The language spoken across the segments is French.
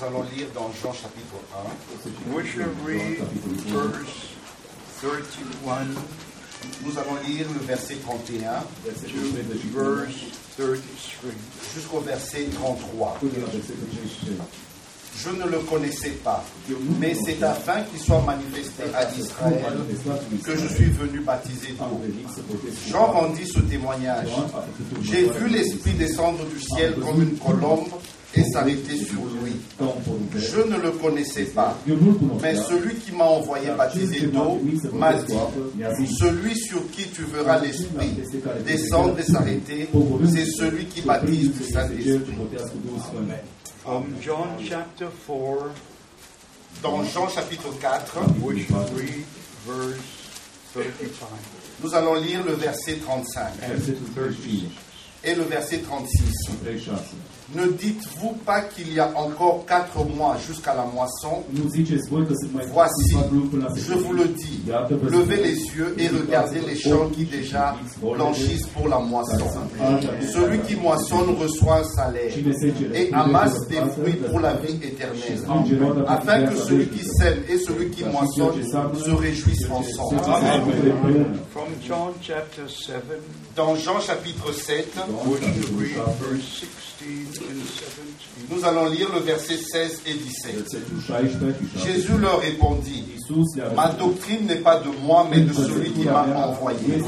nous allons lire dans Jean chapitre 1. We shall read verse 31 Nous allons lire le verset 31 to verse 33. jusqu'au verset 33. Je ne le connaissais pas, mais c'est afin qu'il soit manifesté à Israël que je suis venu baptiser d'eau. Jean rendit ce témoignage. J'ai vu l'Esprit descendre du ciel comme une colombe et s'arrêter sur lui. Je ne le connaissais pas, mais celui qui m'a envoyé baptiser d'eau m'a dit, celui sur qui tu verras l'Esprit descendre et s'arrêter, c'est celui qui baptise du Saint-Esprit. From John chapter 4, Dans Jean chapitre 4, we shall read verse 35 nous allons lire le verset 35 and 36. et le verset 36. Ne dites-vous pas qu'il y a encore quatre mois jusqu'à la moisson. Voici, je vous le dis, levez les yeux et regardez les champs qui déjà blanchissent pour la moisson. Celui qui moissonne reçoit un salaire et amasse des fruits pour la vie éternelle, afin que celui qui sème et celui qui moissonne se réjouissent ensemble. From John chapter 7, Dans Jean chapitre 7, we shall read verse 16 and 17. nous allons lire le verset 16 et 17. Versetul 16 și 17. Jésus leur répondit, Ma doctrine n'est pas de moi, mais de celui qui m'a envoyé.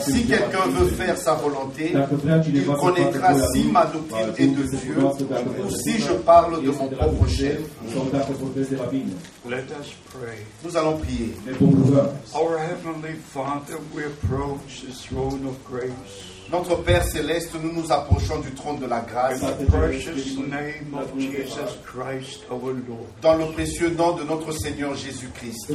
Si quelqu'un veut faire sa volonté, il connaîtra si ma doctrine est de Dieu ou si je parle de mon propre chef. Sau dacă vorbesc de la mine. Let us pray. Nous allons prier. Ne vom ruga. Our Heavenly Father, we approach the throne of grace. Notre Père céleste, nous nous approchons du trône de la In grâce the precious name of Jesus Christ our Lord. dans le précieux nom de notre Seigneur Jésus-Christ.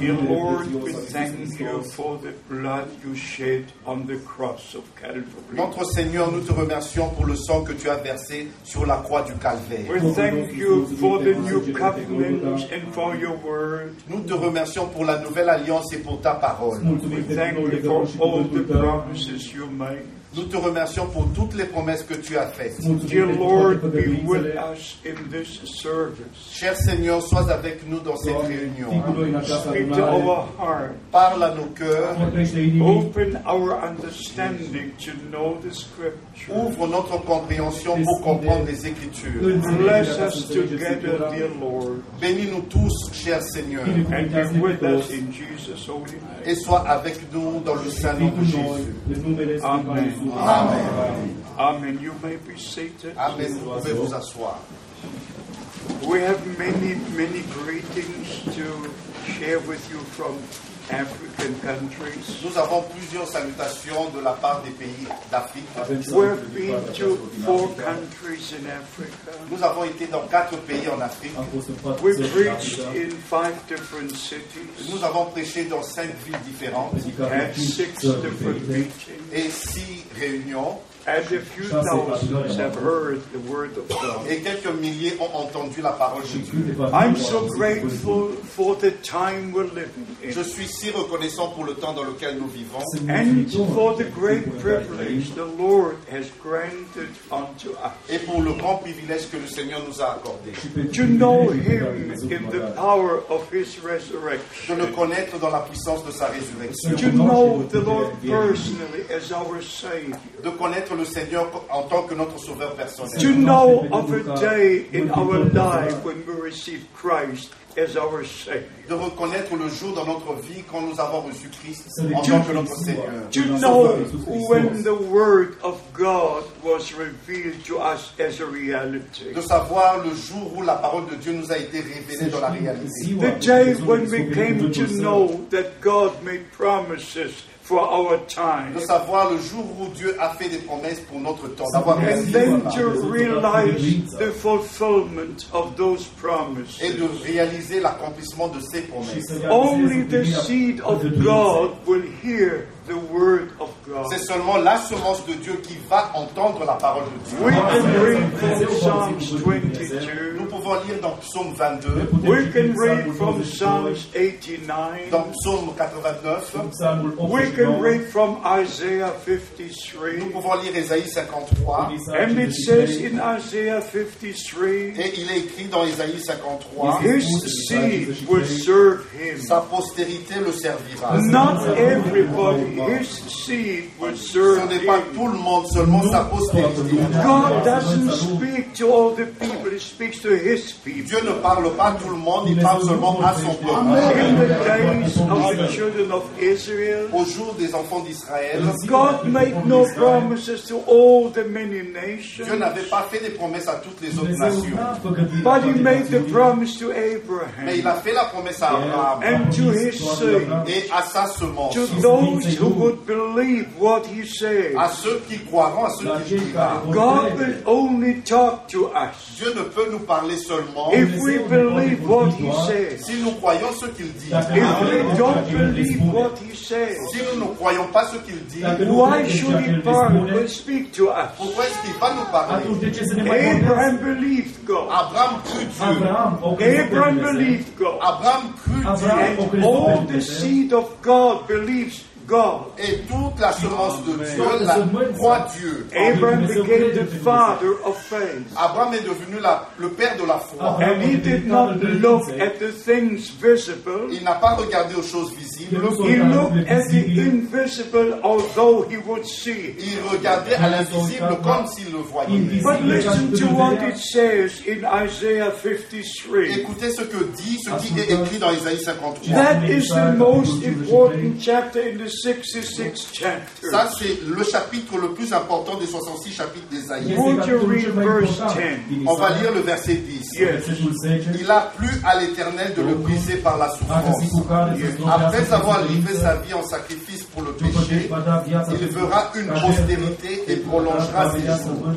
Notre Seigneur, nous te remercions pour le sang que tu as versé sur la croix du Calvaire. We thank you for the new covenant and for your word. Nous te remercions pour la nouvelle alliance et pour ta parole. Pentru thank noul you legământ for și all cuvântul Nous te remercions pour toutes les promesses que tu as faites. Dear Lord, be with us in this service. Cher Seigneur, sois avec nous dans cette réunion. Speak to our heart. Parle à nos cœurs. Open our understanding to know the scripture. ouvre notre compréhension pour comprendre les Écritures. Bless us together, dear Lord, Bénis-nous tous, cher Seigneur, and be with us in Jesus' holy name. et sois avec nous dans le saint nom de Jésus. Amen. Iisus. Amen. Amen. You may be seated. Amen. Vous pouvez vous asseoir. We have many, many greetings to share with you from African countries. Nous avons plusieurs salutations de la part des pays d'Afrique. We've been to four countries in Africa. Nous avons été dans quatre pays en Afrique. Am fost în patru We țări în preached in five different cities, Nous avons prêché dans cinq villes différentes had six different meetings, et six réunions. And a few thousands have heard the word of God. Et quelques milliers ont entendu la parole de Dieu. Câteva I'm mii so au auzit grateful for the time we're living Je in. suis si reconnaissant pour le temps dans lequel nous vivons Sunt And mulțumitor for the pentru great timpul în care privilege trăim the Lord has granted unto us et pour le grand privilège que le Seigneur nous a accordé. to know Him in the power of His De resurrection, le connaître dans la puissance de sa résurrection. to know the Lord personally as our Savior, De connaître le Seigneur en tant que notre sauveur to personnel. know of a day in our life when we receive Christ as our Savior, De reconnaître le jour dans notre vie quand nous avons reçu Christ en tant que notre Seigneur. to know when the Word of God was revealed to us as a reality? De savoir le jour où la parole de Dieu nous a été révélée dans la réalité. The day when we came to know that God made promises for our time. De savoir le jour où Dieu a fait des promesses pour notre temps. D'avoir And merci then voilà. to realize the fulfillment of those et promises. de réaliser l'accomplissement de ces promesses. Only the seed of God will hear the word of God. C'est seulement la semence de Dieu qui va entendre la parole de Dieu. We can read from Psalms 22. Nous pouvons lire dans Psaume 22, We can read from Psalms 89. dans Psaume 89, Psalmul We can 89, read from Isaiah nous 53. pouvons lire Ésaïe 53, And it says in Isaiah 53, et il est écrit dans Ésaïe 53, His seed will serve him. sa postérité le servira. Not everybody, Ce serve n'est pas tout le monde, seulement sa postérité. God doesn't speak to all the people, he speaks to his people. Dieu ne parle pas à tout le monde, il parle seulement à son peuple. In the days of the children of Israel, Au jour des enfants d'Israël, God made no promises to all the many Dieu nations, n'avait pas fait des promesses à toutes les autres nations. but he made the promise to Mais il Abraham a fait la promesse à Abraham and to his seed, et à sa semence, to those who would believe what he said. à ceux qui croiront, à ceux qui dira. God will only talk to us Dieu ne peut nous parler seulement if we believe what he says. si nous croyons ce qu'il dit. If we don't believe what he says, Si nous ne croyons pas ce qu'il dit, why should he parle and speak to us? pourquoi est-ce qu'il va nous parler? Abraham believed God. Abraham crut Dieu. Abraham believed God. Abraham crut Dieu. pe All the seed of God believes God. Et toute la semence de Dieu la croit Dieu. Abraham became the father of faith. Abraham est devenu la- le père de la foi. And he did not look at the things visible. Il n'a pas regardé aux choses visibles. He looked at the invisible, although he would see it. Il regardait à l'invisible comme s'il le voyait. But listen to what it says in Isaiah 53. Écoutez ce que dit, ce qui est écrit dans Isaïe 53. That is the most important chapter in the 66th chapter. Ça, c'est le chapitre le plus important des 66 chapitres 10? On va lire le verset 10. Yes. Versetul 10. Il a plu à l'Éternel de le briser par la souffrance. Après avoir livré sa vie en sacrifice pour le péché, il verra une postérité et prolongera ses jours.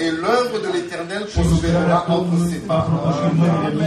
Et l'œuvre de l'Éternel prospérera entre ses mâinile lui.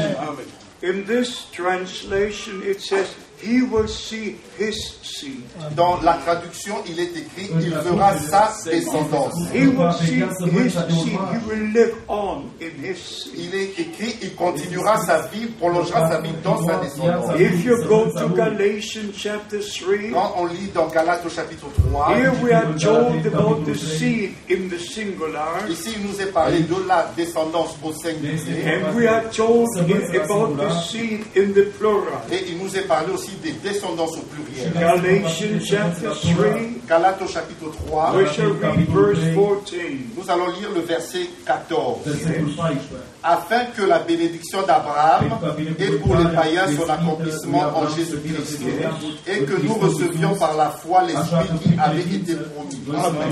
In this translation, it says, He will see his seed. Dans la traduction, il est écrit Il verra sa descendance. He will see his seed. He will live on in his seed. Il est écrit Il continuera sa vie, prolongera sa vie dans sa descendance. If you go to Galatians chapter 3, Quand on lit dans Galates au chapitre 3, here we are told about the seed in the singular, ici il nous est parlé de la descendance au singulier. and we are told in- about the seed in the plural. Et il nous est parlé aussi des descendances au pluriel. Galatians chapter 3, Galates au chapitre 3, we shall read verse 14. nous allons lire le verset 14. Versetul 14. Afin que la bénédiction d'Abraham et pour les païens son accomplissement en Jésus-Christ, et que nous recevions par la foi l'Esprit qui avait été promis.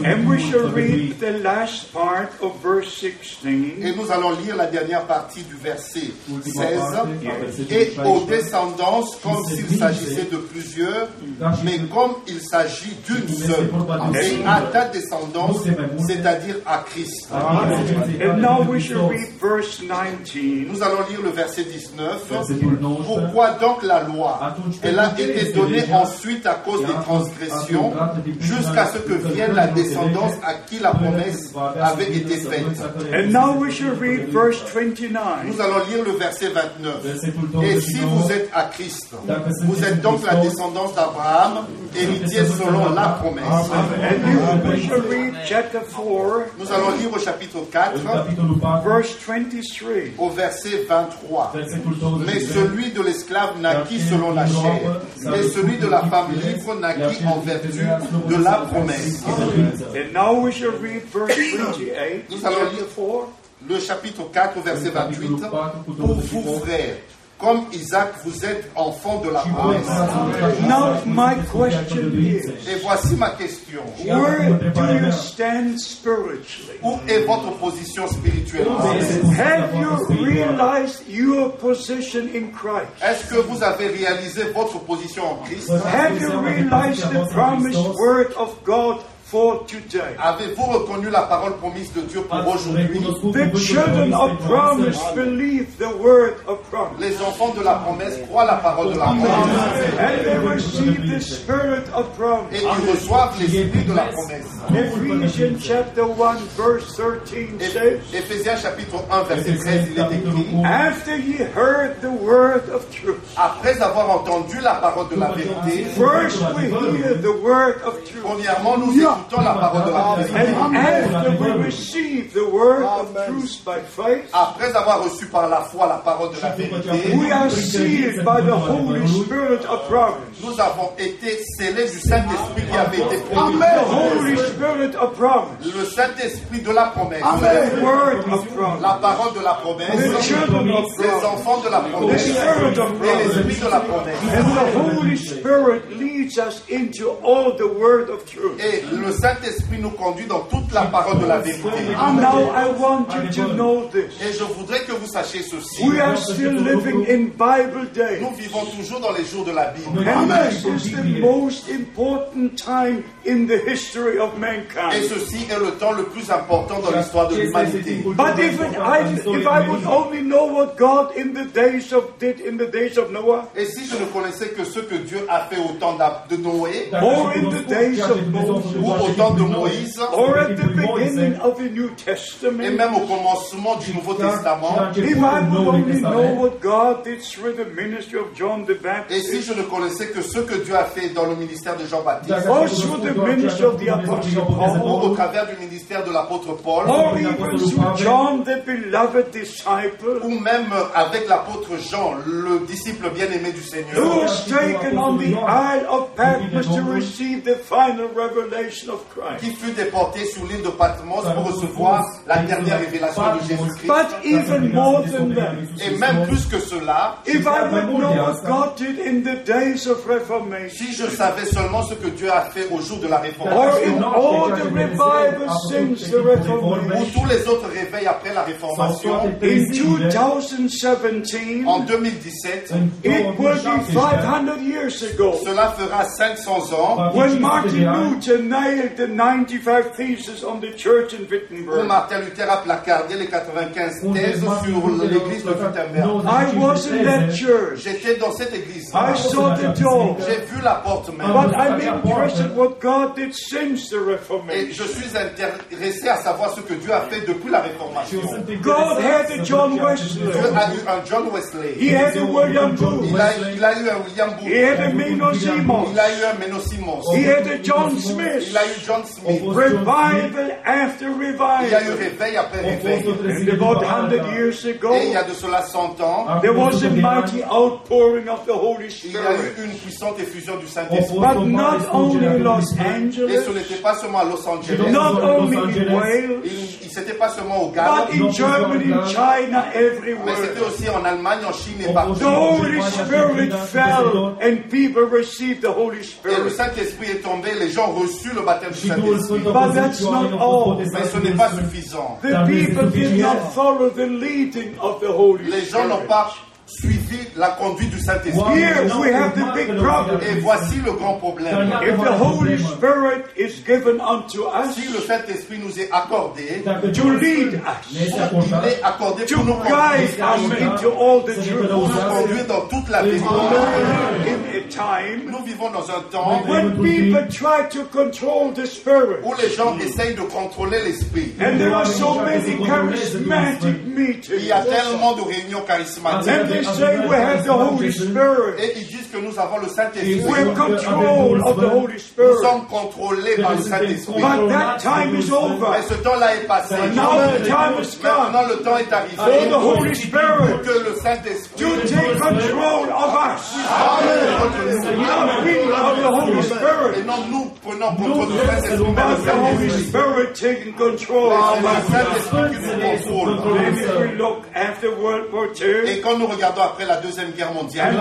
And we shall read the last part of verse 16. Et nous allons lire la dernière partie du verset Ultima 16. parte, versetul Et aux 16. descendances comme s'il s'agissait de plusieurs, mais comme il s'agit d'une seule. Et à ta descendance, c'est-à-dire à Christ. And now we shall read verse 19. Nous allons lire le verset 19. Versetul 19. Pourquoi donc la loi? Elle a été donnée ensuite à cause des transgressions, jusqu'à ce que vienne la descendance à qui la promesse avait été faite. And now we shall read verse 29. Nous allons lire le verset 29. Versetul Et si 29. vous êtes à Christ, vous êtes donc la descendance d'Abraham, héritier selon la promesse. And you, we shall read chapter 4, Nous allons lire au chapitre 4, Capitolul 4, verse 23. au verset 23. versetul Mais 23. celui de l'esclave naquit selon la chair, mais celui de la femme libre naquit en vertu de la promesse. And now we shall read verse 28. Nous allons lire 4. le chapitre 4, verset 28. Pour vous, frères, comme Isaac, vous êtes enfants de la promesse. Now my question is, Et voici ma question. where do you stand spiritually? Où est votre position spirituelle? Have you realized your position in Christ? Est-ce que vous avez réalisé votre position en Christ? Have you realized the promised word of God for today? Avez-vous reconnu la parole promise de Dieu pour aujourd'hui? The children of promise believe the word of promise. Les enfants de la promesse croient la parole de la promesse. And they receive the spirit of Et promise. ils reçoivent l'esprit de la promesse. Ephesians chapter 1 verse 13 says, Éphésiens chapitre 1 verset 13, il est écrit After ye heard the word of truth, Après avoir entendu la parole de la vérité, first we hear the word of truth. premièrement nous écoutons la parole de la vérité. And after we receive the word of truth by faith, Après avoir reçu par la foi la parole de la vérité, we are sealed by the Holy Spirit of promise. nous avons été scellés du Saint-Esprit qui avait été promis. The Holy Spirit of promise. Le Saint-Esprit de la promesse. La parole de la promesse. Les enfants de la promesse. Et l'Esprit de la promesse. And the Holy Spirit leads us into all the word of truth. Et le Saint-Esprit nous conduit dans toute la parole de la vérité. And now I want you to know this. Et je voudrais que vous sachiez ceci. We are still living in Bible days. Nous vivons toujours dans les jours de la Bible. And this is the most important time in the history of Et mankind. ceci est le temps le plus important dans l'histoire de l'humanité. But if I, if I would only know what God in the days of did in the days of Noah, Et si je ne connaissais que ce que Dieu a fait au temps de Noé, or in the days of Moses, ou au temps de Moïse, or at the beginning of the New et Testament, même au commencement du Nouveau Testament, if I would only know what God did through the ministry of John the et si Baptist, je ne connaissais que ce que Dieu a fait dans le ministère de Jean-Baptiste, or through the ministry of the Apostle ou Paul, au travers du ministère de l'apôtre Paul, or even through John the beloved disciple, ou même avec l'apôtre Jean, le disciple bien-aimé du who Seigneur, was taken on the Isle of Patmos to receive the final revelation. Qui fut déporté sur l'île de Patmos pour recevoir la dernière révélation de Jésus-Christ. But even more than that, Et même plus que cela, if I would know what God did in the days of Reformation, si je savais seulement ce que Dieu a fait au jour de la or in Réformation, all the revivals since the ou Reformation, tous les autres réveils après la Réformation, in 2017, en 2017, it will be 500 years ago. cela fera 500 ans. When Martin Luther nailed the 95 theses on the church in où Wittenberg. Martin Luther a placardé les 95 thèses sur l'église de Wittenberg. I was in that church. J'étais dans cette église. I saw the door. J'ai vu la porte même. But I'm interested what God did since the Et Reformation. je suis intéressé à savoir ce que Dieu a fait depuis la Réformation. God had a John Dieu Wesley. a eu un John Wesley. He had a William Booth. Il a, il a eu un William He had a Booth. Simons. Il a eu un Menno Simons. He had a John Smith. Il a eu John Smith. Revival after Il y a eu revival. réveil après réveil. And about 100 years Et il y a ago, de cela 100 ans, there was a mighty outpouring of the Holy il y a eu Spirit. une puissante effusion du Saint-Esprit. But not only in Los Et ce Angeles, n'était pas seulement à Los Angeles. not only in Wales, Il, il s'était pas seulement au Ghana, but in Germany, in China, mais c'était everywhere. aussi en Allemagne, en Chine et partout. The Holy Spirit fell and people received the Holy Et le Spirit. Saint-Esprit est tombé, les gens ont reçu le baptême du Saint-Esprit. But that's not all. Mais ce n'est pas suffisant. The people did not follow the leading of the Holy Les gens n'ont Spirit. pas suivi la conduite du Saint-Esprit. Here we have the big problem. Et voici le grand problème. If the Holy Spirit is given unto us Si le Saint-Esprit nous est accordé, to lead us, il est accordé to pour nous guide conduire, us into all the pour nous conduire dans toute la vérité. In a time Nous vivons dans un temps when people try to control the Spirit, où les gens essayent de contrôler l'esprit. and there are so many charismatic Il meetings, y a tellement de réunions charismatiques say we have the Holy Spirit. Que nous avons le Saint-Esprit. Nous sommes contrôlés par le Saint-Esprit. But that time is over. Mais ce temps-là est passé. Maintenant, le temps est arrivé pour que le Saint-Esprit Holy et Spirit, non nous prenons contrôle du Saint-Esprit, mais le Saint-Esprit. Spirit taking control C'est of le. Saint-Esprit qui nous contrôle. Et quand nous regardons après la Deuxième Guerre mondiale,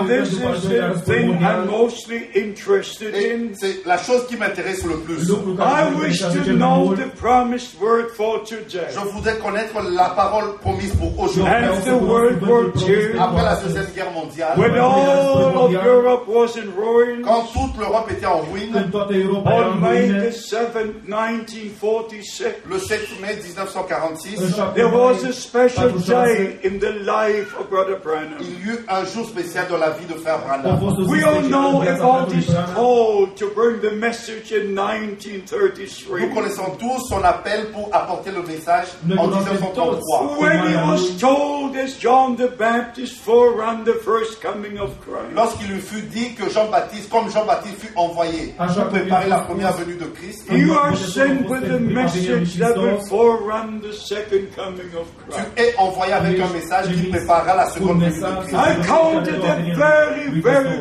thing I'm mostly interested in, c'est la chose qui m'intéresse le plus. I wish to know the promised word for today. Je voudrais connaître la parole promise pour aujourd'hui. After World War II, Après la Deuxième Guerre mondiale, when all of Europe was in ruins, quand toute l'Europe était en ruine, on May the 7th, 1946, le 7 mai 1946, în 7 there was a special 46, day in the life of Brother Branham. il y eut un jour spécial dans la vie de Frère Branham. We all know about his call to bring the message in Nous 1933. connaissons tous son appel pour apporter le message Nous en connaissons 1933. When he was told as John the Baptist forerun the first coming of Christ. Lorsqu'il lui fut dit que Jean-Baptiste, comme Jean-Baptiste fut envoyé À pour préparer la première venue de Christ, You are sent with a message that will forerun the second coming of tu Christ. es envoyé avec un message qui préparera la seconde venue de Christ. I count it a very, very great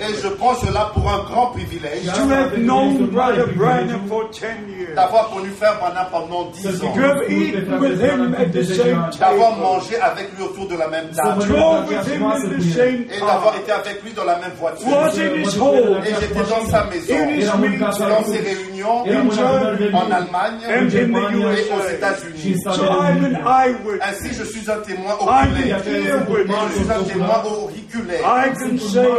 Et je prends cela pour un grand privilège. To have known Brother Branham for 10 years, d'avoir connu Frère Branham pendant 10 ans, to have eaten with him at the same d'avoir mangé avec lui autour de la même table. drove with him in the same et d'avoir été avec lui dans la même voiture. was in his home, Et j'étais dans sa maison, dans ses réunions. En Allemagne. Et aux. États-Unis. So I'm an eyewitness. Ainsi, je suis un témoin I'm oculaire. je suis un témoin auriculaire.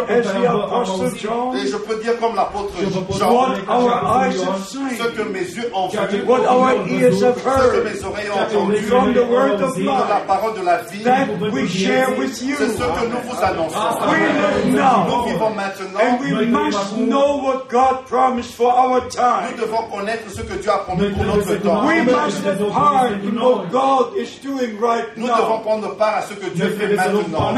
I can say, as the Apostle John, Et je peux dire comme l'apôtre what Jean, our eyes have ce seen, que mes yeux ont vu, what our ears have ce que heard, mes oreilles ont entendu, from the word of de la parole de la vie, that we share with you. c'est ce que nous vous annonçons. We live Nous now, vivons and maintenant. we must know what God promised for our Nous time. devons connaître ce que Dieu a promis pour notre temps. We must have part in what God is doing right Nous devons now. prendre part à ce que Dieu fait maintenant.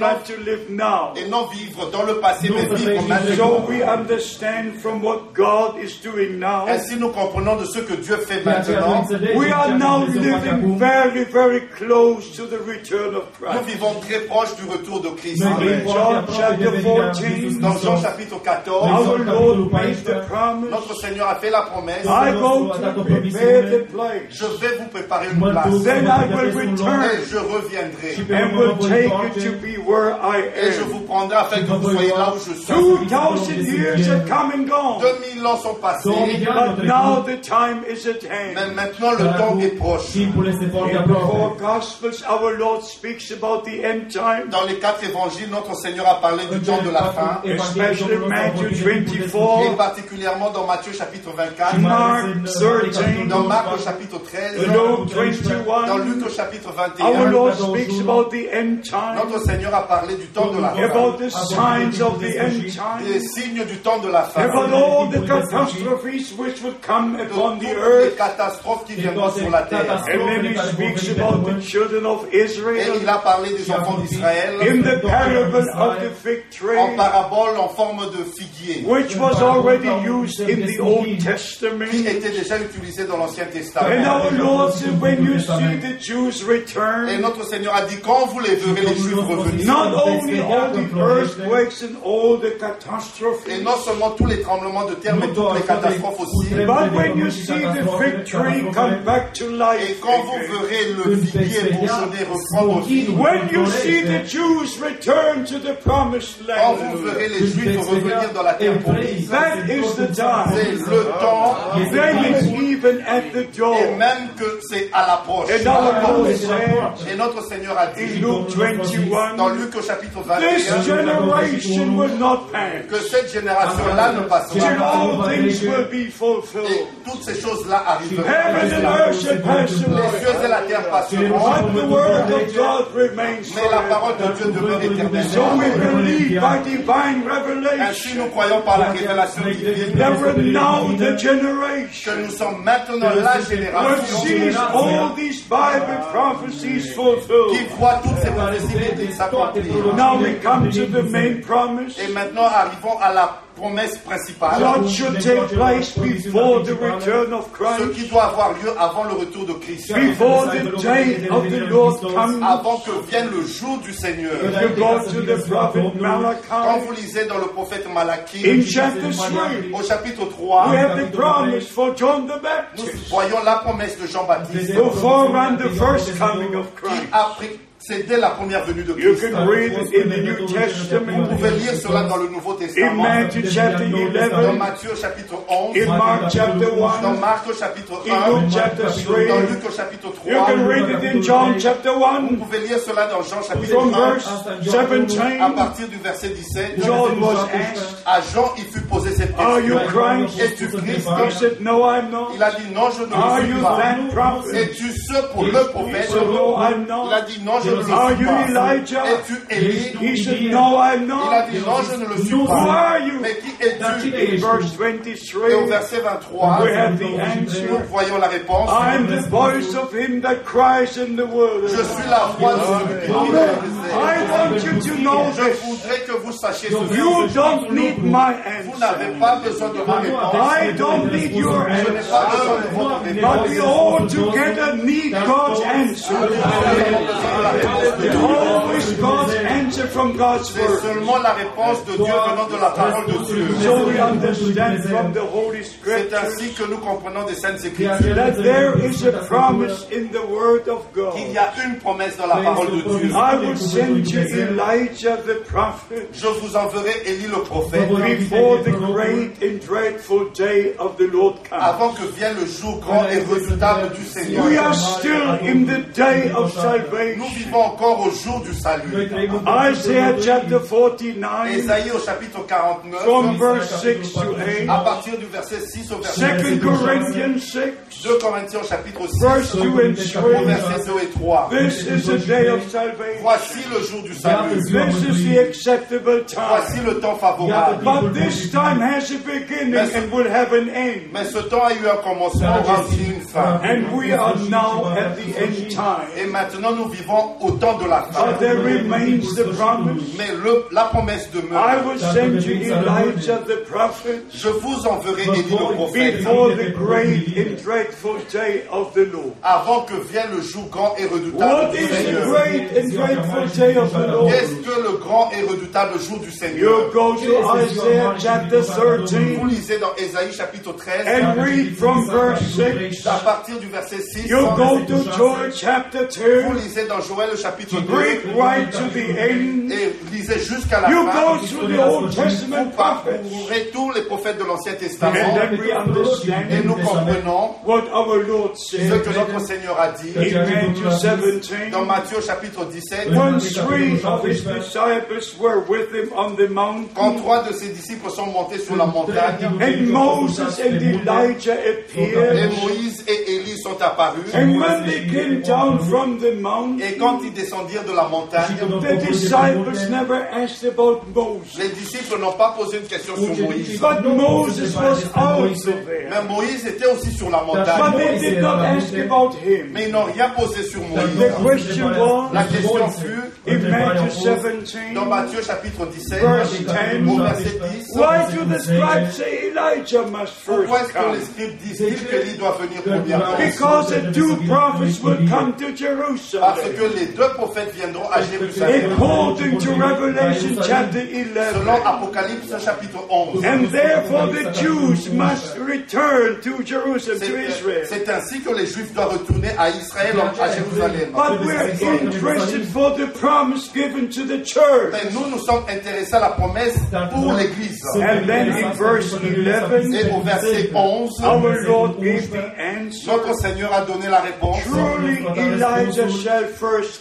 Not to live now. Et non vivre dans le passé, mais vivre So maintenant. we understand from what God is doing now. Ainsi, nous comprenons de ce que Dieu fait maintenant. We are now living very, very close to the return of Nous Christ. vivons très proche du retour de Christ. John chapter 14, Dans Jean chapitre 14, our Lord made the promise, notre Seigneur a fait la promesse. I go to prepare the place, Je vais vous préparer une place. then I will Et return je reviendrai. and will take you to be where I Et je vous prendrai afin que vous soyez là où je suis. 2,000 years have come and gone, 2000 ans sont passés, but now the time is at mais hand. maintenant le temps est proche. Timpul este foarte In the four aproape. Gospels, our Lord speaks about the end time. Dans les quatre évangiles, notre Seigneur a parlé du temps de la fin, Especially Matthew 24. et particulièrement dans Matthieu chapitre 24, Mark 13, dans Marc au chapitre 13, Luke dans 21. Luc au chapitre Our 21. Lord speaks about the end time, Notre Seigneur a parlé du temps de la fin, about the signs of the end des time, signes du temps de la fin, about all the catastrophes which would come de upon the toutes les earth. catastrophes qui viendront sur la terre. And then he speaks about the children of Et Israel il a parlé des enfants d'Israël in the parable of the fig tree, en parabole en forme de figuier, which was already used in the Old qui Testament. était déjà utilisé dans l'Ancien And Testament. our Lord said, when you see the Jews Et return, notre Seigneur a dit, quand vous les verrez, les Juifs revenir, not only all the earthquakes and all the et non seulement tous les tremblements de terre, mais toutes les catastrophes aussi, but when you see the fig tree come back to et life, quand vous verrez le figuier bourgeonner reprendre vie, when you see the Jews return to the promised quand vous land, verrez les Juifs revenir dans la terre promise, that is the c'est time. le temps, Then it's even at the et door. même que c'est à l'approche. And our Lord said Et notre Seigneur a in dit, Luke dans 21, Luc au chapitre this 21, generation will not pass. que cette génération-là ne passera pas. all things will be Et fulfilled. toutes ces choses-là arriveront. Les cieux et la terre passeront, But the word of God remains mais la parole de Dieu demeure divine Ainsi, nous croyons par la révélation divine. que nous sommes maintenant la génération qui voit toutes ces prophéties s'accomplir. Now we come to the main promise. Et maintenant, arrivons à la promesse principale, What should take place before the return of ce Christ, qui doit avoir lieu avant le retour de Christ, before the day of the Lord comes. avant que vienne le jour du Seigneur. If you go to the prophet Quand vous lisez dans le prophète Malachi, in chapter 3, au chapitre we 3, have the promise for John the nous Baptist. voyons la promesse de Jean-Baptiste. To forerun the first coming of qui a C'est dès la première venue de You Christ. can read it in the New Vous Testament, pouvez lire cela dans le Nouveau in Testament, Matthew chapter dans 11, Matthieu chapitre 11, in Mark chapter dans 1, Marc chapitre in 1, Luke chapter dans 3. Luc au chapitre You 3. can read it in John chapter Vous 1, pouvez lire cela dans Jean chapitre from 1, verse à 17. partir du verset 17. John was asked, À Jean, il fut posé cette Are you question. Christ? Es-tu Christ? He said, No, I'm Il not. a dit non, je ne Are le you suis pas. that prophet? Es-tu ce pour le He prophète said, No, I'm Il a not. dit non, je ne Are you. Elijah? Es-tu He said, No, I'm Il a not. dit non, je ne le suis Who pas. are you? Mais qui es-tu In verse Et au 23, verset 23, we have the nous answer. voyons la réponse. I'm the voice of him that cries in the Je wilderness. suis la voix de celui qui crie dans le désert. I want you to know Je this. voudrais que vous sachiez ceci. You don't need my Vous n'avez answer. pas besoin de ma réponse. I don't need your Je n'ai answer. pas besoin de votre But réponse. we all together need God's answer. Nous avons besoin de la C'est seulement la réponse de Dieu venant de la parole de Dieu. So we understand from the Holy C'est ainsi que nous comprenons des Saintes Écritures that there is a promise in the Word of qu'il y God. a une promesse dans la parole de Dieu. I will send you Elijah the prophet Je vous enverrai Élie le prophète before the great and dreadful day of the Lord comes. avant que vienne le jour grand et redoutable du Seigneur. We are still in the day of Nous salvation. Vivons encore au jour du salut. Isaiah chapter 49, Ésaïe au chapitre from 49, verse 6 to 8. à partir du verset 6 au verset Second Corinthians 6, 2 Corinthiens au chapitre 6, verse 2 and au 3. verset 2 et 3. This is the day of salvation. Voici le jour du salut. This is the acceptable time. Voici le temps favorable. But this time has a beginning and will have an end. Mais ce temps a eu un commencement, aura aussi une fin. And we are now at the end time. Et maintenant nous vivons au temps de la fin. But there remains the promise. Mais le- la promesse I demeure. will send you Elijah the prophet Je vous enverrai Élie le prophète before the great and dreadful day of the Lord. avant que vienne le jour grand et redoutable What du is the Seigneur. great and dreadful day of the Lord? Qu'est-ce que le grand et redoutable jour du You Seigneur go to Isaiah chapter Vous 13 lisez dans Ésaïe chapitre 13, and read from verse 6. à partir du verset 6. You go to Joel chapter Vous 2, lisez dans Joël le chapitre 2 read right to the end. et lisez jusqu'à la You fin. go through the Old Testament Vous prophets. parcourez tous les prophètes de l'Ancien And Testament then we et understand nous comprenons what our Lord ce said que notre Seigneur a dit in Matthew dans 17. Matthieu chapitre 17. When three of his disciples were with him on the Quand mountain, trois de ses disciples sont montés sur la montagne and Moses and Elijah et appeared, Moïse et Élie sont apparus and when they came down from the et mountain, quand ils descendirent de la montagne, the disciples never asked about Moses. les disciples n'ont pas posé une question sur Moïse. But Moses was also there. Mais Moïse était aussi sur la But montagne. they did not ask about him. Mais ils n'ont rien posé sur The Moïse. question was La question fut in Matthew 17, dans Matthieu chapitre 17, verse au 10, verset 10. why do the scribes say Elijah must Pourquoi est-ce que les scribes disent qu'Élie doit venir premièrement Because the two prophets will come to Parce Jerusalem. que les deux prophètes viendront à Jérusalem. According to Revelation chapter Selon 11. Apocalypse chapitre 11. And therefore the Jews must return to Jerusalem, to C'est Israel. c'est ainsi que les Juifs doivent retourner à Israël, à Jérusalem. But we're interested for the promise given to the church. Mais nous, nous sommes intéressés à la promesse pour l'Église. And then in verse 11, Et au verset 11, our Lord gave the answer. notre Seigneur a donné la réponse. Truly Elijah shall first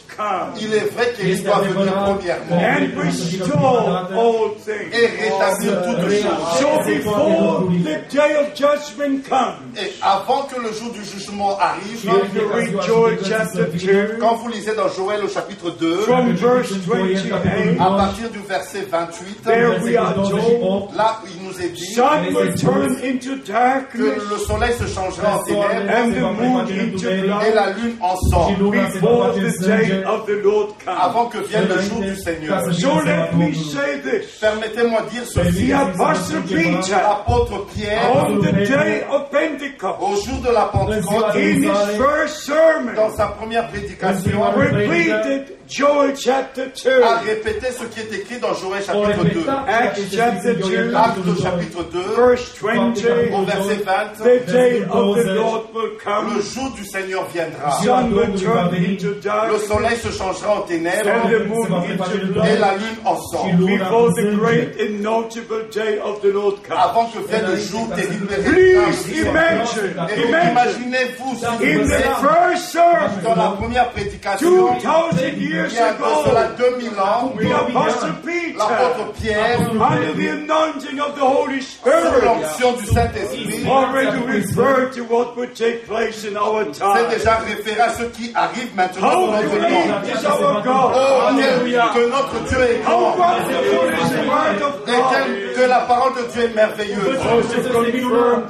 Il est vrai qu'Élie doit venir premièrement. and restore all things. et rétablir toutes choses. So before the day of judgment comes, Et avant que le jour du jugement arrive, if you read Joel chapter 2, quand vous lisez dans Joël au chapitre 2, from verse 28, à partir du verset 28, there we are told, là où il nous est dit sun will turn into que le soleil se changera en ténèbres et la lune en sang before the day of the Lord comes. avant que vienne le jour du Seigneur. So let me say this. Permettez-moi de dire ceci. L'apôtre Pierre, on the day of Pentecost, au jour de la Pentecôte, dans sa première prédication, repeated Joel chapter 2, à répéter ce qui est écrit dans Joël chapitre 2. repetat Acts chapter 2, Acte chapitre 2, verse 20, au verset 20. the day of the Lord will Le jour du Seigneur viendra. sun will turn into Le soleil se changera en ténèbres. And the moon into et la lune en sang. before the great and notable day of the Lord comes. Avant que vienne le jour terrible Please imagine, imaginez-vous, in the dans la première prédication, 2,000 il years ago, 2000 ans, the Apostle Peter, l'apôtre Pierre, under the anointing of the Holy sous Spirit, l'onction du Saint-Esprit, already referred to what would take place in our c'est time. déjà référé à ce qui arrive maintenant dans notre temps. Oh, que notre Dieu est grand. et? Que la parole de Dieu est merveilleuse.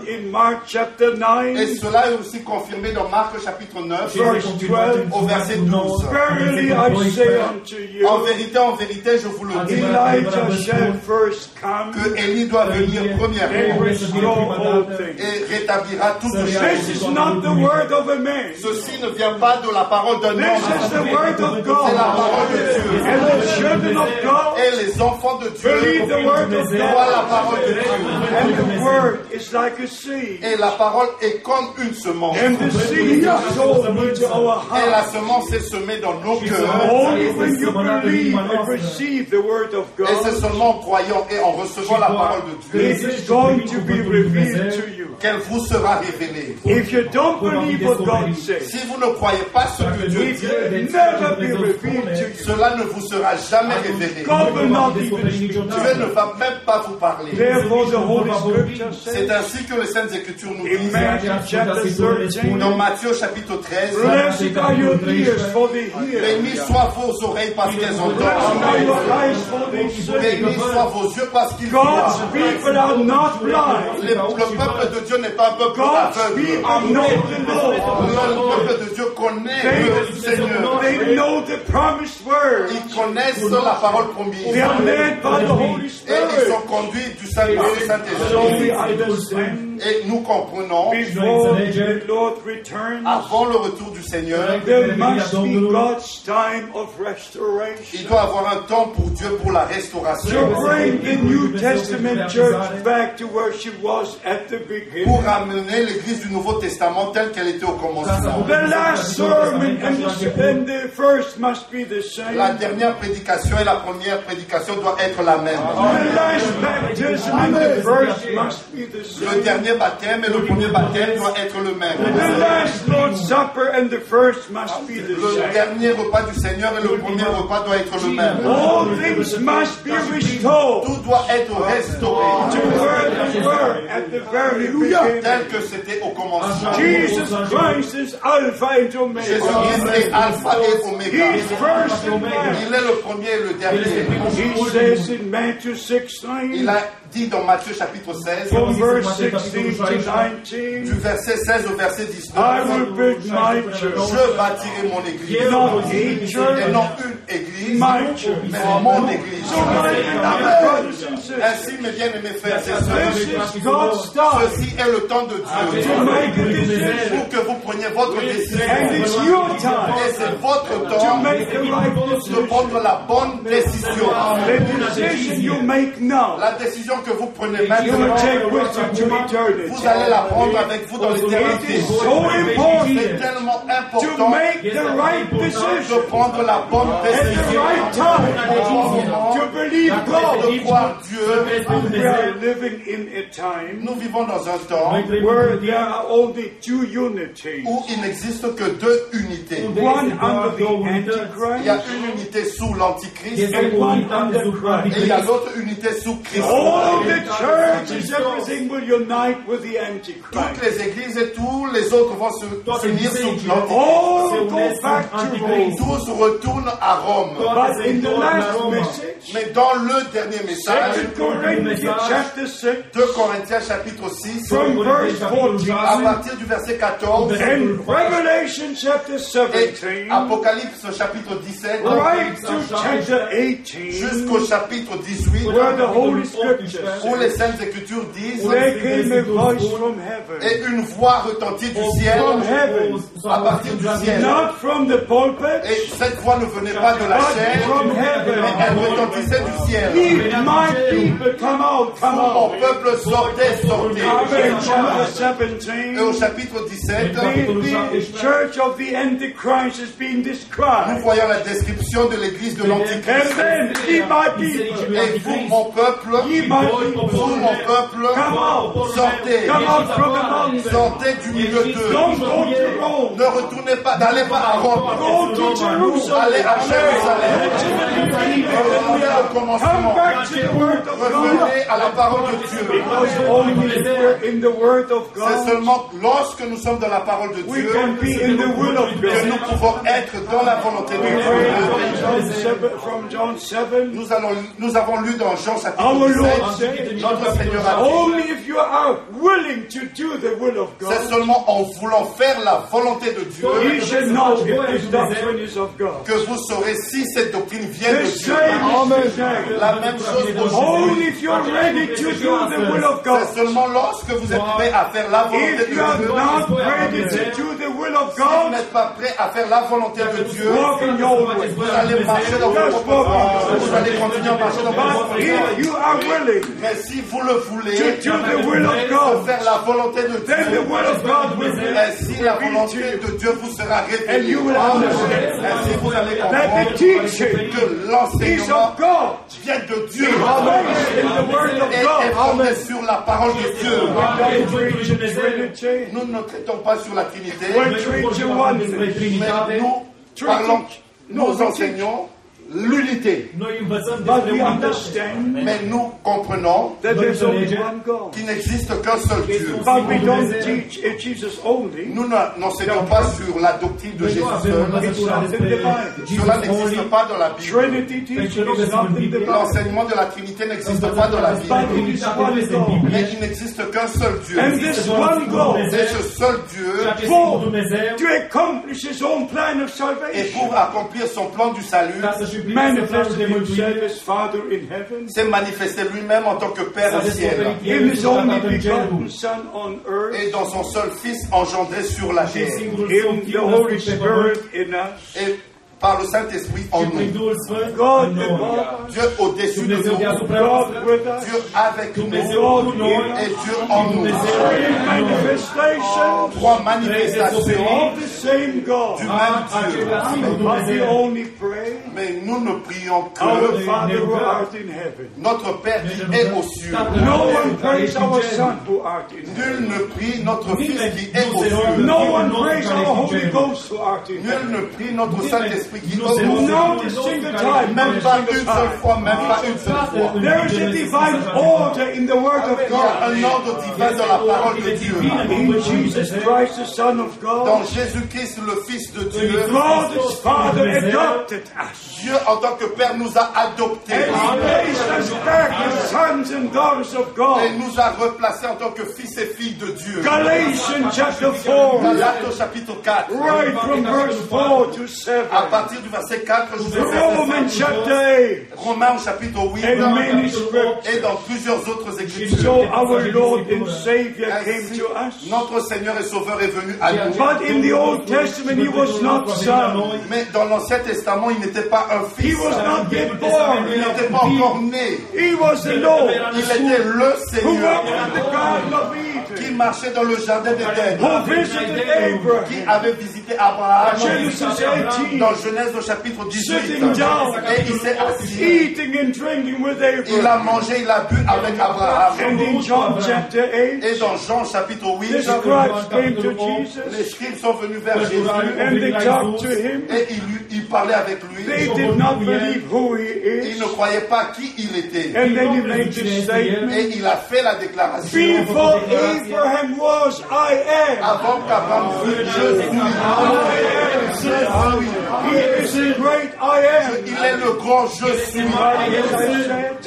Et 9, cela est aussi confirmé dans Marc chapitre 9, verse 12. au verset 12. Verily I say unto En vérité, en vérité, je vous le dis, que Élie doit venir premièrement et rétablira toutes choses. Ceci ne vient pas de la parole d'un homme, the word of c'est la God. parole de Dieu. Et les enfants de Dieu the word of voient la parole de Dieu. And the word is like a seed. Et la parole est comme une semence. And the seed is sown into our Et la heart. semence est semée dans nos cœurs. Only when you believe and receive the word of Et c'est God, seulement en croyant et en recevant la parole de Dieu it is going to be revealed to you. qu'elle vous sera révélée. If you don't believe what God says, Si vous ne croyez pas ce que Dieu it dit, will never be revealed to you. cela ne vous sera jamais révélé. Dieu ne va même pas vous parler. C'est ainsi que les Saintes Écritures nous disent Matthew chapter 13, dans Matthieu chapitre 13 Blessed are your ears for the hearing. Bénis soient vos oreilles parce qu'elles Blessed are entendent. your eyes for the see. Bénis soient vos yeux parce qu'ils voient. God's people are not blind. Les- le peuple de Dieu n'est pas un peuple aveugle. Le peuple de Dieu connaît le Seigneur. They, they know the promised word. Ils connaissent la parole promise. They are led by the Holy Et ils Spirit. sont conduits du Saint-Esprit. Et nous comprenons, avant le retour du Seigneur, there must be God's time of restoration. il doit avoir un temps pour Dieu pour la To restauration. bring the New Testament church back to where she was at the Pour beginning. ramener l'Église du Nouveau Testament telle qu'elle était au commencement. La dernière prédication et la première prédication doivent être la même. Le dernier baptême et le premier baptême doivent être le même. Le dernier repas du Seigneur et le premier repas doivent être le même. All things must be restored Tout doit être restauré tel que c'était au commencement. Jesus Christ is Alpha and Jésus-Christ Omega. est alpha et oméga. He's first and last. Il est le premier et le dernier. He says in Matthew 16, Il a dit dans Matthieu chapitre 16, from verse 16 to du 19, verset 16 au verset I 19, will build my church. je bâtirai mon église. Et non une église, mais mon église. Ainsi, mes bien-aimés frères et sœurs, ceci est le temps de Dieu. Pour que vous preniez votre décision. Et c'est votre temps de prendre la bonne décision. La décision que vous prenez maintenant, vous allez la prendre avec vous dans It l'éternité. C'est tellement important de prendre la bonne at the décision. right time to believe God. De croire Dieu. We are living in a time Nous vivons dans un temps where there are only two unities. où il n'existe que deux unités. One under the Il y a Antichrist une unité sous l'Antichrist and one under et il y a l'autre unité sous Christ. All the churches, everything will unite with the Toutes Antichrist. les églises et tous les autres vont se s'unir sous l'Antichrist. All go back to Rome. Tous retournent à Rome. But in the last message, Mais dans le dernier message, Corinthians chapter 6, 2 Corinthiens chapitre 6, from verse 14, à partir du verset 14, and Revelation chapter et 17, Apocalypse chapitre 17, right to chapter 18, jusqu'au chapitre 18, where the Holy Scriptures où les Saintes Écritures disent there came a voice from heaven, Et une voix retentit du ciel, from heaven, à partir du ciel. not from the pulpit, Et cette voix ne venait pas de la chair, mais elle retentissait du ciel. Mon peuple sortait, sortait. Et au 17, chapitre 17, the, the church of the Antichrist is being nous voyons la description de l'église de l'Antichrist. Et vous, mon peuple, vous, mon peuple, sortez, sortez du milieu d'eux. Ne retournez pas, n'allez pas à Rome. Allez à Jérusalem. Revenez au Come commencement. back to the Word of God. Revenez à la parole de Dieu. C'est seulement lorsque nous sommes dans la parole de Dieu que nous pouvons être dans la volonté de Dieu. 7, 7 Nous, allons, nous avons lu dans Jean chapitre Lord 17, said, notre Seigneur a dit, only if you are willing to do the will of c'est seulement en voulant faire la volonté de Dieu que vous saurez si cette doctrine vient The de Dieu. same is today. La même chose aujourd'hui. Only if you're ready to do the will of C'est God. seulement lorsque vous êtes prêt à faire la volonté If de you are Dieu, will of si vous n'êtes pas prêt à faire la volonté de Dieu, vous allez marcher dans walk pas. Vous allez continuer à marcher dans are willing Mais si vous le voulez, de faire la volonté de Dieu, ainsi la volonté de Dieu vous sera révélée. Ainsi vous allez comprendre que l'enseignement vient de Dieu et est fondé sur la parole de Dieu. Nous ne traitons pas sur la Trinité, We preach the oneness. mais nous parlons, nous enseignons l'unité. Mais nous comprenons qu'il n'existe qu'un seul Dieu. But we don't teach Jesus only. Nous ne- n'enseignons pas sur la doctrine de Jésus seul. Cela n'existe pas dans la Bible. L'enseignement de la Trinité n'existe pas dans la Bible. Mais il n'existe qu'un seul Dieu. And this one God Et ce seul Dieu, et pour accomplir son plan du salut, Manifested himself as Father in heaven. s'est manifesté lui-même en tant que Père au ciel. Son on earth. Et dans son seul Fils engendré sur la terre. Et par le Saint-Esprit en nous. Dieu au-dessus de nous. Dieu avec nous. Et Dieu en nous. Trois manifestations. Du même Dieu. only pray, Mais nous ne prions que notre Père qui est aux cieux. Nul ne prie notre Fils qui est aux cieux. Nul ne prie notre Saint-Esprit Not a single time. Même pas une seule fois, même pas une seule fois. There is a divine order in the Word of Il y a God. un ordre divin dans la parole de Dieu. In Jesus Christ, the Son of Dans God, Jésus-Christ, le Fils de Dieu, God the Father adopted us. Dieu en tant que Père nous a adoptés And He placed us back as sons and daughters of et nous a replacés en tant que fils et filles de Dieu. Galatians chapter 4, Galates chapitre 4, right from verse 4 to 7. À partir du verset 4 jusqu'au verset Romans 7. chapter 8. Romains au chapitre 8 And many scriptures. et dans plusieurs autres So écritures. our Lord and Savior came Ainsi, to us. notre Seigneur et Sauveur est venu à nous. But in the Old Testament, He was not son. Mais dans l'Ancien Testament, il n'était pas un He fils. was not yet Il n'était pas encore né. He was the Lord Il était le who Seigneur walked in the Garden of qui marchait dans le jardin d'Éden, visited Abraham. qui avait visité Abraham Genesis 18, dans Genèse au chapitre 18. Sitting down. Et il s'est assis. eating and drinking with Il a Abraham. mangé, il a bu avec Abraham. And in John chapter 8, Et dans Jean chapitre 8, the scribes came to les scribes sont venus vers Jésus and they talked to him. et ils, parlaient avec lui. They did not believe who he Ils is. ne croyaient pas qui il était. And then he made this statement. Et il a fait la déclaration. Abraham was, I am. Avant qu'Abraham fût, je suis. He is the great I am. Il est le grand je suis.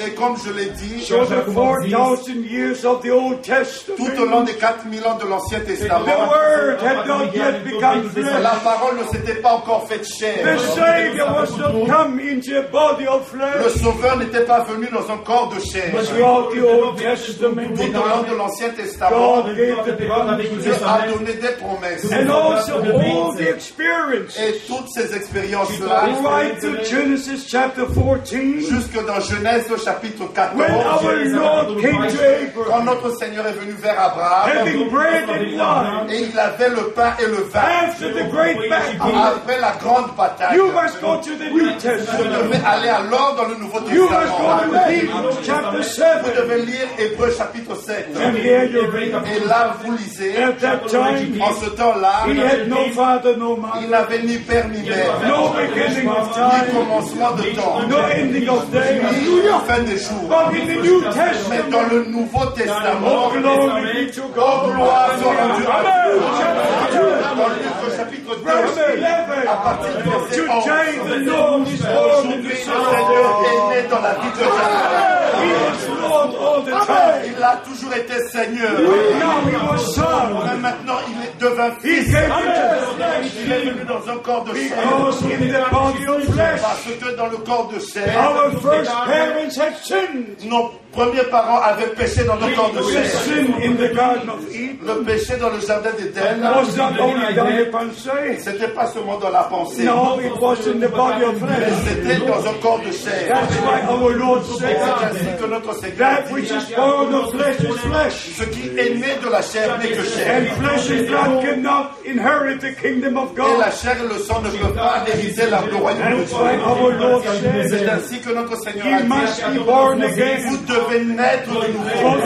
Et comme je l'ai dit, So the 4,000 years of the Old Testament, tout au long des 4000 ans de l'Ancien the Testament, Word had not yet become flesh. la parole ne s'était pas encore faite The chair. Savior was not come into a body of Le. Sauveur n'était pas venu dans un corps de chair. Throughout the Old Testament, Tout au long de l'Ancien Testament, God gave the promise. Dieu a donné des promesses. And also all the experience. Et toutes ces expériences-là, Right to Genesis chapter 14, jusque dans Genèse au chapitre when our 14, Lord came to quand Abraham, notre Seigneur est venu vers Abraham, having bread and wine, et il avait le pain et le vin, after the great battle, après la grande bataille, you must go to the New vous devez aller alors dans le Nouveau You must go Testament. to Hebrews chapter Vous 7. devez lire Hébreu chapitre 7. And here you read, Et là, vous lisez, time, en ce temps-là, no no il n'avait ni père ni mère, no ni commencement de temps, ni fin des jours. Mais dans le Nouveau Testament, oh, gloire soit rendue. À Dieu. Dans Luc chapitre 2, Verse à 11. partir du verset 11, Today the Lord is born in aujourd'hui le Seigneur est né dans la vie de Jacques. Il a toujours été Seigneur. Mais maintenant, il est devint fils. Il est venu dans un corps de chair. Parce que dans le corps de chair, nos premiers parents avaient péché dans le corps de chair. Le péché dans le jardin d'Éden, c'était pas seulement dans la pensée, no, it was in the body of mais c'était dans un corps de chair. Que notre Seigneur that which is born of flesh is flesh. ce qui est né de la chair n'est que And chair. flesh and blood cannot inherit the kingdom of Et la God. chair et le sang ne peuvent pas hériter la- royaume de Lord C'est ainsi que notre Seigneur a dit, vous devez naître de nouveau.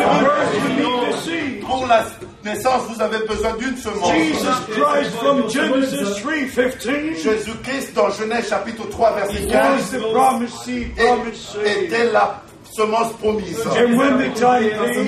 Pour la naissance, vous avez besoin d'une semence. Jesus Christ from Genesis 3.15 Jésus-Christ, dans Genèse chapitre 3, verset was 15, the promised seed, promised est- seed. était la semence promise. And when the time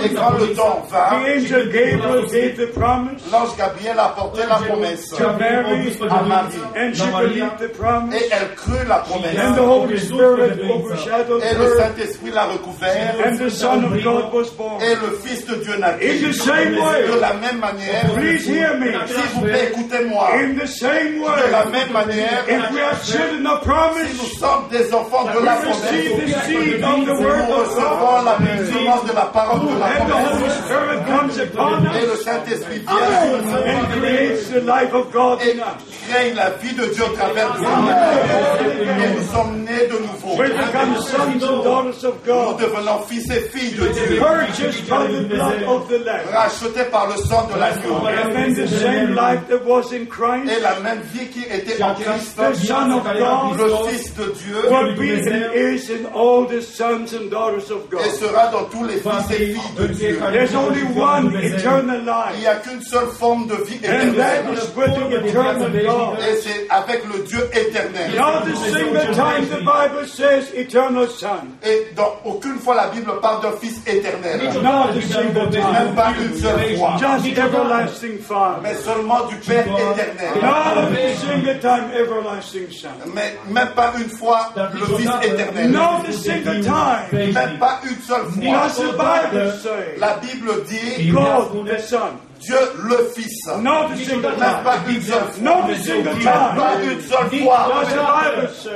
Et quand le temps vint, angel Gabriel gave the promise l'ange Gabriel apportait la promesse to Mary, à Marie. and she believed the promise. Et elle crut la And the promesse. Holy Spirit overshadowed Et le Saint-Esprit l'a recouvert. and the Son of God was born. Et le Fils de Dieu In naquit. the same way, De la même manière, please hear me. s'il vous plaît, écoutez-moi. In the same De la way, même manière, if we are children of nous sommes des enfants de la receive promesse. the seed of the word Nous of God, recevons la semence de la parole de la promesse. Et le Saint-Esprit vient. Et crée la vie de Dieu au travers nous. Et nous sommes nés de nouveau. Nous God, devenons fils et filles de Dieu, rachetés par le sang de l'agneau. Et la même vie qui était en Christ, le Fils de Dieu, et sera dans tous les fils et filles de Dieu. There's only one eternal Il life, n'y a qu'une seule forme de vie and that éternelle. is with the eternal God. Et c'est avec le Dieu éternel. Not a single time the Bible says eternal Son. Et dans aucune fois la Bible parle d'un Fils éternel. Not a single time. Même pas une seule fois. Just everlasting Father. Mais seulement du Père éternel. Not a single time everlasting Son. Mais même pas une fois le Fils éternel. Même pas une seule fois. La Bible dit. Dieu le Fils. Not a single Même time. pas une seule fois. Not a single Même time pas une seule fois.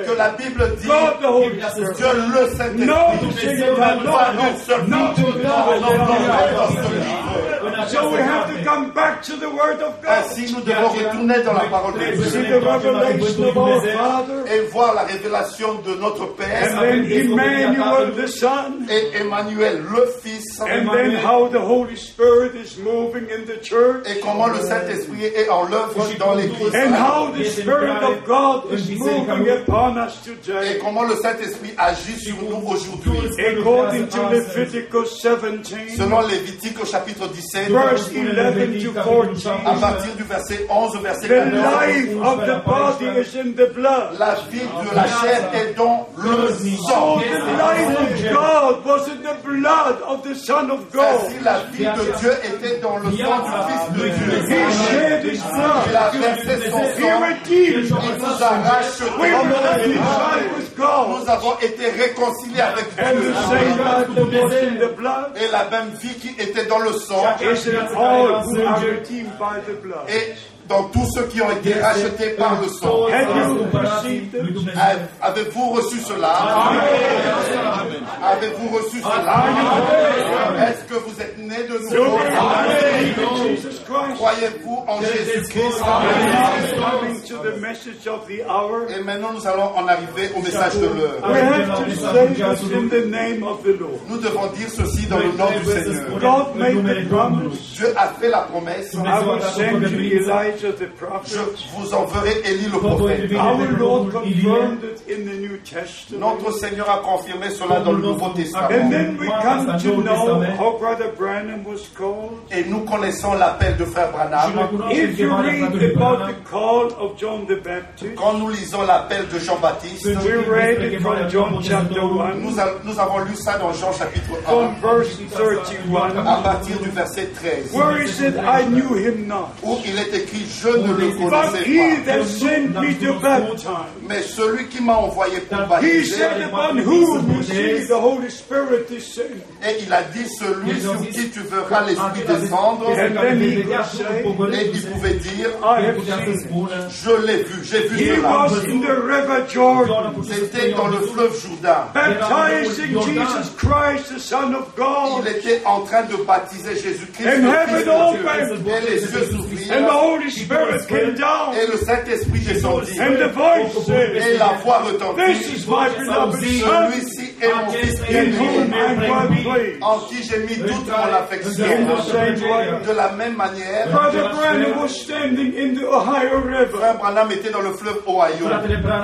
Que la Bible dit. Dieu le Saint-Esprit. Not a single time. Pas une seule fois. So we have to come back to the Word of God. Ainsi, nous devons retourner dans la parole de Dieu et voir la révélation de notre and Père then Emmanuel the Son, et Emmanuel le Fils and then how the Holy Spirit is moving in the church, et comment le Saint-Esprit est en l'œuvre dans l'Église and how the Spirit of God is moving upon us et today. comment le Saint-Esprit agit sur nous aujourd'hui. According to Leviticus 17, Selon Lévitique au chapitre 17, 17, verse 11 to à 14. partir du verset 11 au verset The 14. life of the body is in the blood. La vie de la chair est dans le sang. The life of God was in the blood of the Son of God. Ainsi, la vie de Dieu était dans le sang Il a versé son sang. Il us. nous a rachetés. Nous avons été réconciliés avec Dieu. Et la même vie qui était dans le sang. Et dans tous ceux qui ont été rachetés par le sang. Avez-vous reçu cela? Avez-vous reçu cela? Est-ce que vous êtes né de nouveau? Croyez-vous en Jésus-Christ? Et maintenant, nous allons en arriver au message de l'heure. Nous devons dire ceci dans le nom du Seigneur. Dieu a fait la promesse. Je vous enverrai Élie le prophète. Our Lord confirmed it in the New Testament. Notre Seigneur a confirmé cela dans le Nouveau And Testament. then we come to know how Brother Branham was called. Et nous connaissons l'appel de Frère Branham. If you read about the call of John the Baptist, Quand nous lisons l'appel de Jean-Baptiste, we read it from John chapter 1, nous, a- nous avons lu ça dans Jean chapitre 1, from verse 31, à partir du verset 13, where he said, I knew him not? où il est écrit Je ne le connaissais pas. Mais celui qui m'a envoyé pour baptiser, et il a dit Celui sur qui tu verras l'Esprit descendre, et il pouvait dire. Je l'ai vu, j'ai vu cela. was in the river Jordan, C'était dans le fleuve Jourdain. baptizing Jesus Christ, the Son of God. Il était en train de baptiser Jésus-Christ, And le heaven Fils de opened. Dieu. Et les yeux s'ouvrirent, Spirit came down. et le Saint-Esprit descendit. And the voice Et la voix This retentit. is my beloved Son, Celui-ci est mon Fils bien-aimé, en qui j'ai mis toute mon affection. De la même manière, Brother Branham was standing in the Ohio River Frère Branham était dans le fleuve Ohio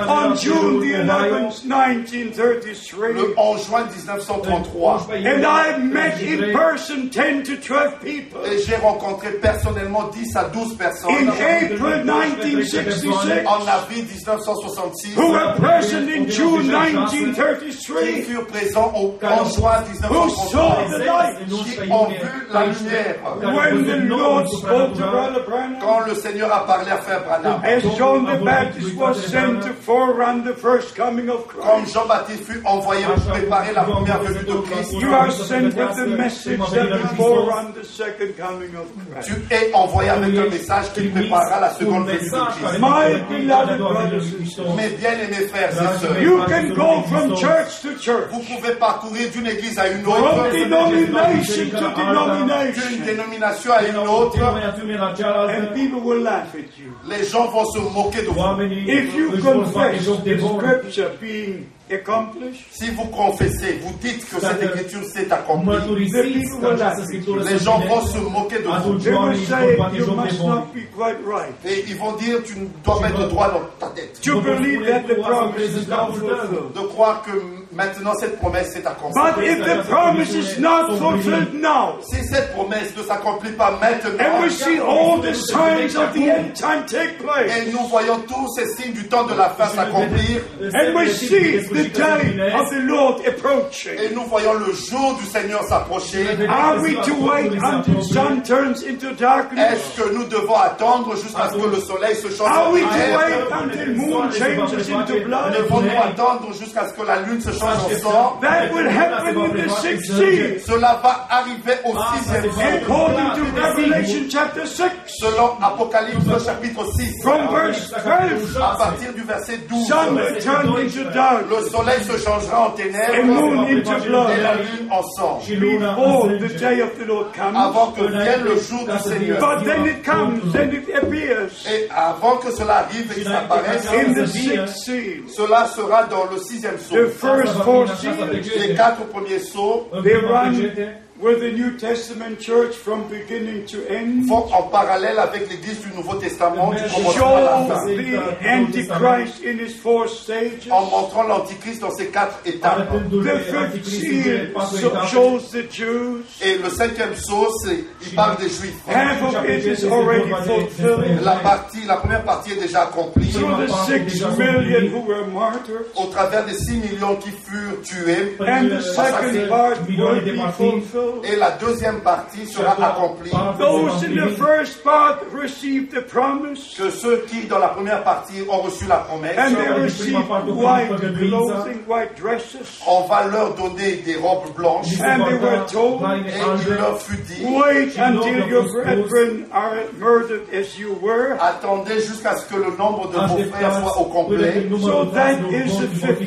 on June the 11th, 1933. le 11 juin 1933. And I met in person 10 to 12 people. Et j'ai rencontré personnellement 10 à 12 In April 1966, en avril 1966 who were present in June qui 1933, furent présents au 11 juin who saw the 1933 light. qui ont vu la lumière. When the Lord spoke to Brother Branham, Quand le Seigneur a parlé à Frère Branham, as John the Baptist was sent to forerun the first coming of comme Christ, Jean-Baptiste fut envoyé pour préparer la première venue de Christ, you are sent with the message that will forerun the second coming of Christ. tu es envoyé avec un message qui préparera la seconde venue de Christ. My beloved brothers and sisters, Mes bien-aimés frères et sœurs, you can go from church to church, vous pouvez parcourir d'une église à une from autre, denomination to d'une denomination, dénomination à une autre. and people will laugh at you. Les gens vont se moquer de vous. If you confess the scripture being Si vous confessez, vous dites que cette écriture s'est accomplie, les gens vont se moquer de vous. they will say you must not be quite right. Et ils vont dire, tu ne dois pas être droit dans ta tête. De croire que maintenant cette promesse s'est accomplie. But if the promise is not fulfilled now, Si cette promesse ne s'accomplit pas and maintenant, we see all the signs of the end time take place, et nous voyons tous ces signes du temps de la fin s'accomplir, and we see the day of the Lord approaching, et nous voyons le jour du Seigneur s'approcher, are we to wait until sun turns into darkness? est-ce que nous devons attendre jusqu'à ce que le soleil se change Are en we to lumière wait until moon changes into blood? Devons-nous attendre jusqu'à ce que la lune se change en sang That will happen in the sixth seal. Cela va arriver au sixième jour. According to Revelation chapter 6, Selon Apocalypse chapitre 6, from verse 12, à partir du verset 12, sun will turn into dark, le soleil se changera en and ténèbres moon into et la blood, lune en sang, before the day of the Lord comes. avant que vienne le jour du Seigneur. But then it comes, then it appears. Et avant que cela arrive et qu'il apparaisse, in the sixth seal. cela sera dans le sixième The first four seals, Les quatre premiers sauts they run with the New Testament church from beginning to end. font en parallèle avec l'Église du Nouveau Testament du en montrant l'Antichrist dans ses quatre étapes. The fifth seal so- shows the Jews. Et le cinquième saut, c'est il parle des Juifs. Half of it is already fulfilled. La partie, la première partie est déjà accomplie. Through the six million who were martyrs. Au travers des 6 millions qui furent tués, And the second part will be fulfilled. et la deuxième partie sera accomplie. Those in the first part received the promise. Que ceux qui, dans la première partie, ont reçu la promesse, And they received white clothing, white dresses. on va leur donner des robes blanches. And they were told, Et il leur fut dit, wait until your brethren are murdered as you were. attendez jusqu'à ce que le nombre de vos frères soit au complet. So that is the fifth.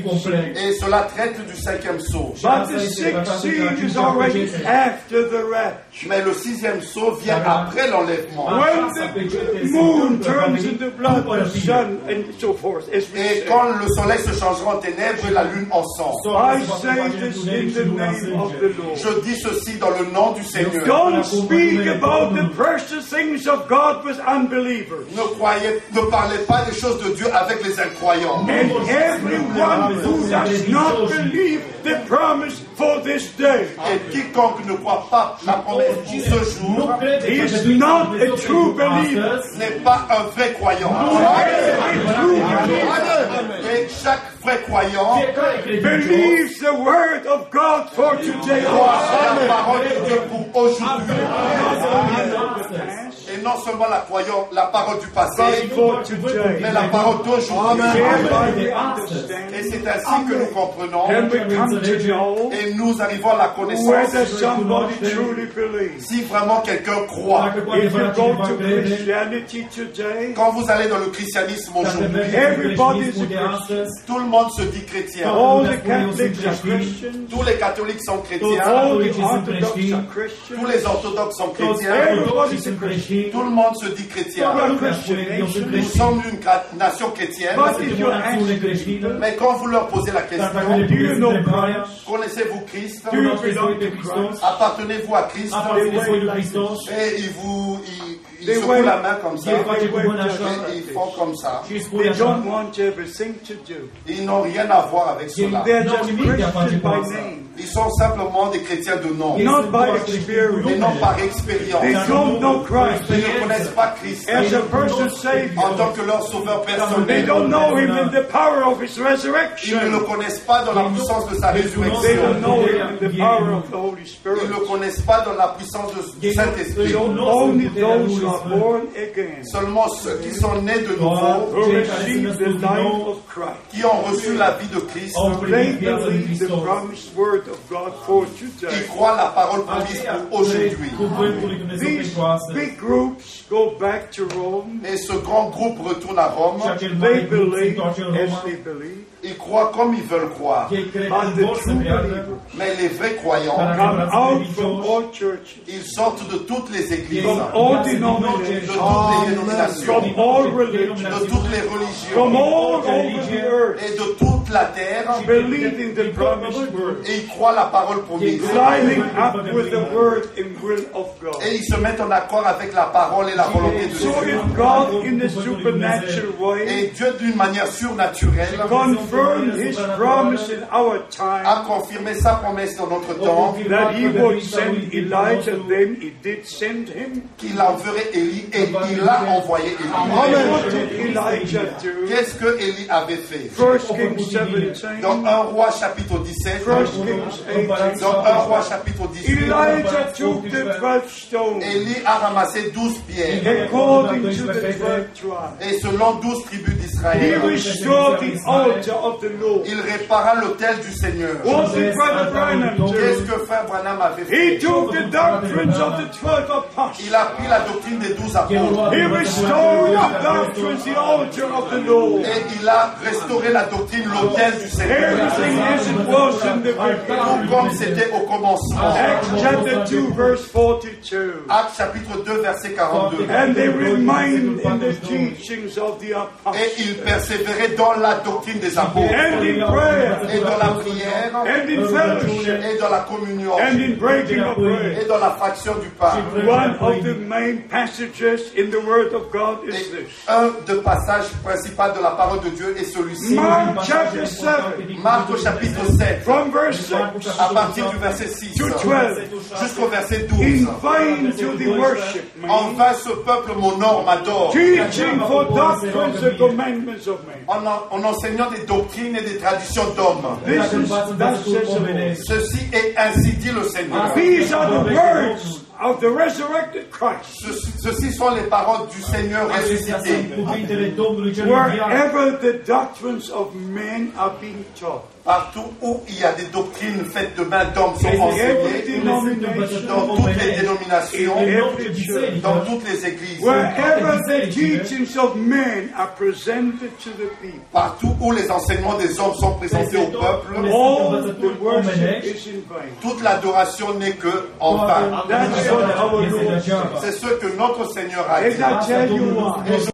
Et cela traite du cinquième saut. But the sixth is already after the rapture. Mais le sixième saut vient après l'enlèvement. When the moon turns into blood, the sun, and so forth, Et say. quand le soleil se changera en ténèbres et la lune en sang. I say this in the name of the Lord. Je dis ceci dans le nom du Seigneur. Don't speak about the precious things of God with unbelievers. Ne croyez, ne parlez pas des choses de Dieu avec les incroyants. And everyone who does not believe the promise for this day Et quiconque ne croit pas la promesse de ce jour is not a true believer. n'est pas un vrai croyant. A true believer Et chaque vrai croyant believes the word of God for today. croit la parole de Dieu pour aujourd'hui. Et non seulement la croyant, la parole du passé, mais la parole d'aujourd'hui. Thereby we understand Et c'est ainsi que nous comprenons. Et nous arrivons à la connaissance. Si vraiment quelqu'un croit. If you go to Christianity today, Quand vous allez dans le christianisme aujourd'hui, everybody's a Christian. tout le monde se dit chrétien. Tous les catholiques sont chrétiens. Tous les orthodoxes sont chrétiens. Tout le monde se dit chrétien. Nous sommes une nation chrétienne. Mais quand vous leur posez la question, do you know Christ? connaissez-vous Christ? Appartenez-vous à Christ? Et ils vous ils, ils They secouent la main comme ça. Et ils font comme ça. They don't want to have a thing to do. Ils n'ont rien à voir avec cela. They're just Christians by name, Ils sont simplement des chrétiens de nom. experience. non par expérience. They don't know Christ Ils ne connaissent pas Christ. As a personal en tant que leur sauveur personnel. Ils ne le connaissent pas dans la puissance de sa résurrection. Ils ne le connaissent pas dans la puissance de- du Saint-Esprit. Only those who are born again, Seulement ceux qui sont nés de nouveau, qui ont reçu la vie de Christ, qui croient la parole promise pour aujourd'hui. Groups go back to Rome. Et ce grand groupe retourne à Rome. They believe as they believe. Ils croient comme ils veulent croire. But the true believers Mais les vrais croyants, come out from all churches, ils sortent de toutes les églises, from all de toutes les dénominations, from all religions, de toutes les from religions. et de toute la terre. Et ils croient la parole promise. lining up with the word and will of God. Et ils se mettent en accord avec la parole et la volonté de So Dieu. if God, in a supernatural way, Et Dieu, d'une manière surnaturelle, confirmed His promise in our time, a confirmé sa promesse dans notre temps. That He would send Elijah, then He did send him. qu'il enverrait Élie et il a envoyé Élie. Qu'est-ce que Élie avait fait? 17, Dans 1 roi chapitre 17, First Kings 18. dans 1 roi chapitre 18, Elijah took the 12 stones. Élie a ramassé 12 pierres. According to the 12 tribes. et selon 12 tribus d'Israël, of the Lord. il répara l'autel du Seigneur. Qu'est-ce que frère Branham avait He fait took the doctrines of the 12 apostles Il a pris la doctrine des douze apôtres. He aveva restored the doctrines, the altar of the Lord. Et il a restauré la doctrine, l'autel du Seigneur. Everything as it was in the Tout comme c'était au commencement. Acts chapter 2, verse 42. Acte chapitre 2, verset 42. And they remained in the teachings of the Et apostles. il persévérait dans la doctrine des apôtres. And in prayer. Et dans la prière. And in fellowship. Et dans la communion. And in breaking of bread. Et dans la fraction du pain. One of the main passages in the Word of God is Et this. un des passages principaux de la parole de Dieu est celui-ci. Mark chapter 7, Marc au chapitre 7, from verse 6. à partir du verset 6 To 12. jusqu'au verset In 12. vain do they worship En vain ce peuple m'honore, m'adore, teaching for doctrines and commandments of men. en, en- en enseignant des doctrines et des traditions d'hommes. Ceci est ainsi dit le Seigneur. These are the words of the resurrected Christ. Ceci, sont les paroles du Seigneur ressuscité. Wherever the doctrines of men are being taught, Partout où il y a des doctrines faites de main d'hommes sont enseignées, dans toutes les dénominations, dans toutes les églises, wherever the teachings of men are presented to the people, partout où les enseignements des hommes sont présentés au peuple, all the worship is in vain. toute l'adoration n'est que en vain. C'est ce que notre Seigneur a dit.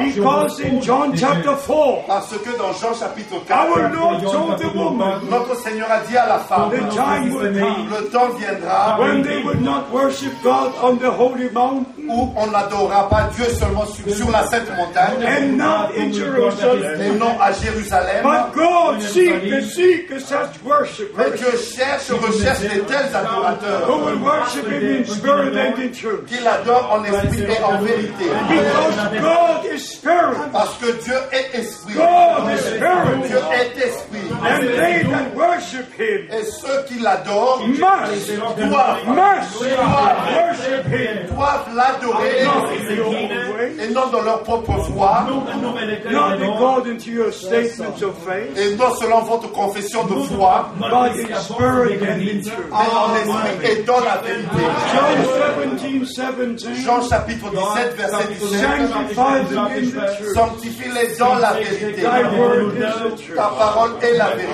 Et Because in John chapter 4, Parce que dans Jean chapitre our 4, Lord told the woman, notre Seigneur a dit à la femme, the time will come le temps viendra when they would not worship God on the holy mountain. où on n'adorera pas Dieu seulement sur, sur la sainte montagne and not in et Jerusalem. non à Jérusalem. But God seek, seek such Mais worshipers Dieu cherche, recherche de tels adorateurs who will worship Him in spirit and in truth. qui l'adorent en esprit et en vérité. Because God is spirit. Parce que Dieu est esprit. God is Dieu spirit. est esprit. And they that worship Him Et ceux qui l'adorent must, doivent, must worship Him. doivent l'adorer et non dans leur propre foi not according to your statements of faith, et non selon votre confession de foi, but in spirit and in truth. mais en esprit et dans la vérité. John 17, 17. Jean chapitre 17, verset 17. Sanctifie-les dans la vérité. Ta parole est la vérité.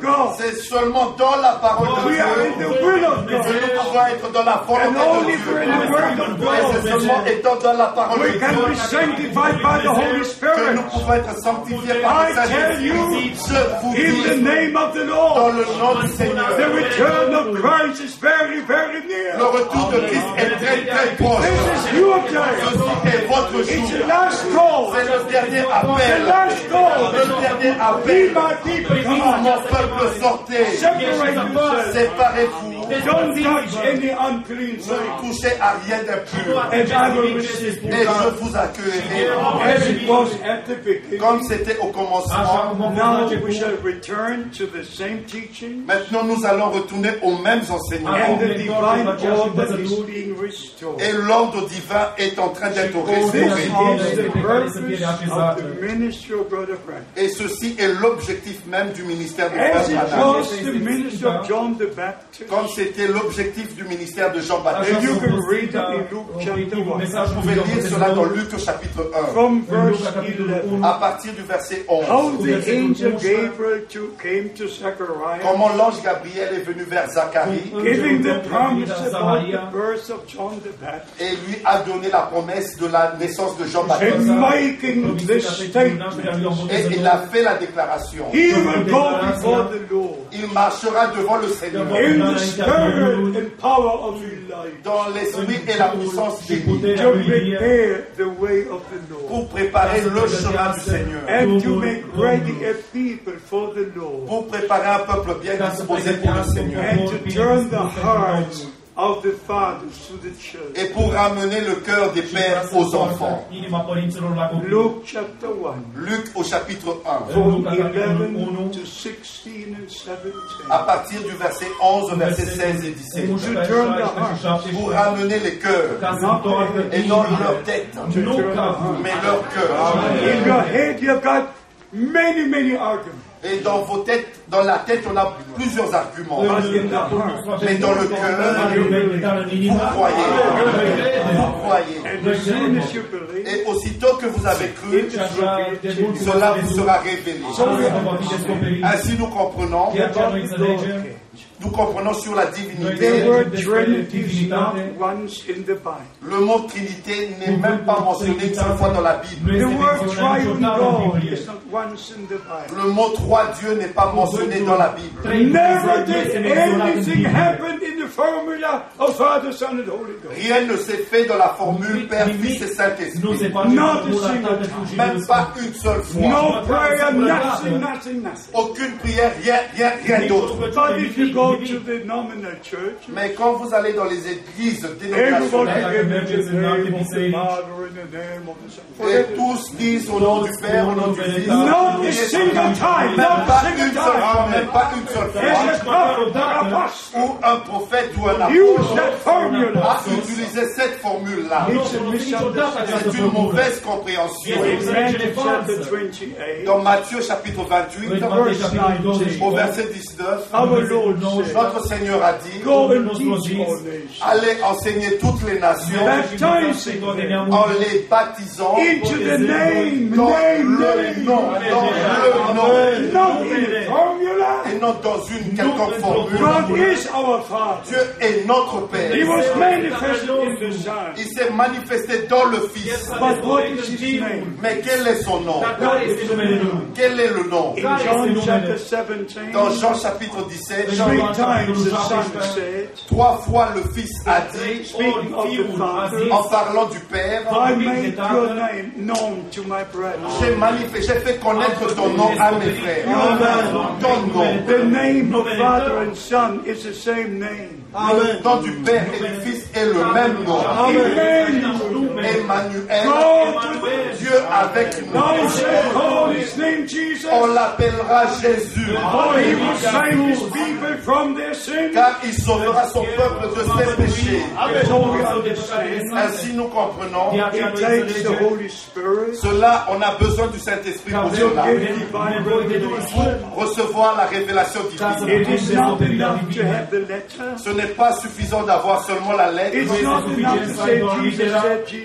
God. C'est seulement dans la parole de Dieu que nous pouvons être dans la volonté de Dieu. Et c'est seulement étant dans la parole de Dieu que nous pouvons être sanctifiés par le Saint-Esprit. Je vous in the dis, name of the dans le nom du Seigneur, the return of Christ is very, very le near. retour de Christ est très très proche. Ceci est votre jour. C'est le dernier appel. Le dernier appel. Mon peuple, sortez. Séparez-vous. Don't touch any unclean thing. Ne touchez à rien d'impur. Et je vous accueillerai As it was at the beginning. comme c'était au commencement. cum a fost la Now we început, shall return to the same teaching Maintenant, nous allons retourner aux mêmes and enseignements. restored. Et l'ordre divin est en train d'être This restauré. is the purpose of the ministry of Brother Frank. Et ceci est l'objectif même du ministère de Frère Branham. was the ministry of John the Baptist. Comme c'était l'objectif du ministère de And Jean-Baptiste. you can read it in Luke chapter 1 Vous pouvez lire cela dans Luc au chapitre 1, from verse 11. à partir du verset How 11. the angel Gabriel to, came to Zechariah, Comment l'ange Gabriel est venu vers Zacharie. Giving the promise about the birth of John the Baptist, et lui a donné la promesse de la naissance de Jean-Baptiste. and making this statement. Et il a fait la déclaration. He will go before the Lord. Il marchera devant le Seigneur. In the spirit and power of Elijah dans l'esprit et la puissance d'Élie to prepare the way of the Lord. Pour préparer le chemin du Seigneur, and to make ready a people for the Lord. Pour préparer un peuple bien disposé pour le Seigneur et pour ramener le cœur des pères aux enfants. Inima părinților la copii. Luke chapter 1, Luc au chapitre 1, from 11 to 16 and 17. à partir du verset 11 au verset 16 et 17, pour ramener les cœurs et non leur tête, mais leur cœur. In your head, you've got many, many arguments. Et dans vos têtes, Dans la tête, on a plusieurs arguments. Mais dans le cœur, vous croyez. Vous croyez. Et aussitôt que vous avez cru, cela vous sera révélé. Ainsi nous comprenons, nous comprenons sur la divinité. Le mot Trinité n'est même pas mentionné une seule fois dans la Bible. Le mot trois dieux n'est pas mentionné dans la Bible. Never did anything happen in the formula of Father, Son, and Holy Ghost. Rien ne s'est fait dans la formule Père, Fils et Saint-Esprit. Même pas une seule fois. No prayer, nothing, nothing, nothing. Aucune prière, rien, rien, rien d'autre. But if you go to the nominal church, Mais quand vous allez dans les églises dénominationnelles, gives the name of the Father and the name of the Son. et tous disent au nom du Père, au nom du Fils, Not a single time, même not a pas single une seule time. même pas une seule fois, où un prophète ou un apôtre a utilisé cette formule-là. C'est une mauvaise compréhension. In Matthew chapter 28, Dans Matthieu chapitre 28, au verset 19, our Lord said, notre Seigneur a dit, allez enseigner toutes les nations en les baptisant dans le nom, dans le nom, formula. et non dans une quelconque formule. God is our Father. Dieu est notre He Père. was manifested in the Son. Il s'est manifesté dans le Fils. But what is his name? Mais quel est son nom? Quel est le nom? In John chapter 17, Dans Jean chapitre 17, three times the Son said, trois fois le Fils a dit, en parlant du Père, manifesté, j'ai fait connaître ton nom à mes frères. Ton. The name of Father and Son is the same name. Le nom du Père et du Fils est le même nom. Emmanuel. Emmanuel, Dieu avec nous. On l'appellera Jésus, car il sauvera son peuple de ses péchés. Ainsi nous comprenons. Cela, on a besoin du Saint-Esprit pour cela. Recevoir la révélation divine. It is not enough to have the letter. Ce n'est pas suffisant d'avoir seulement la lettre.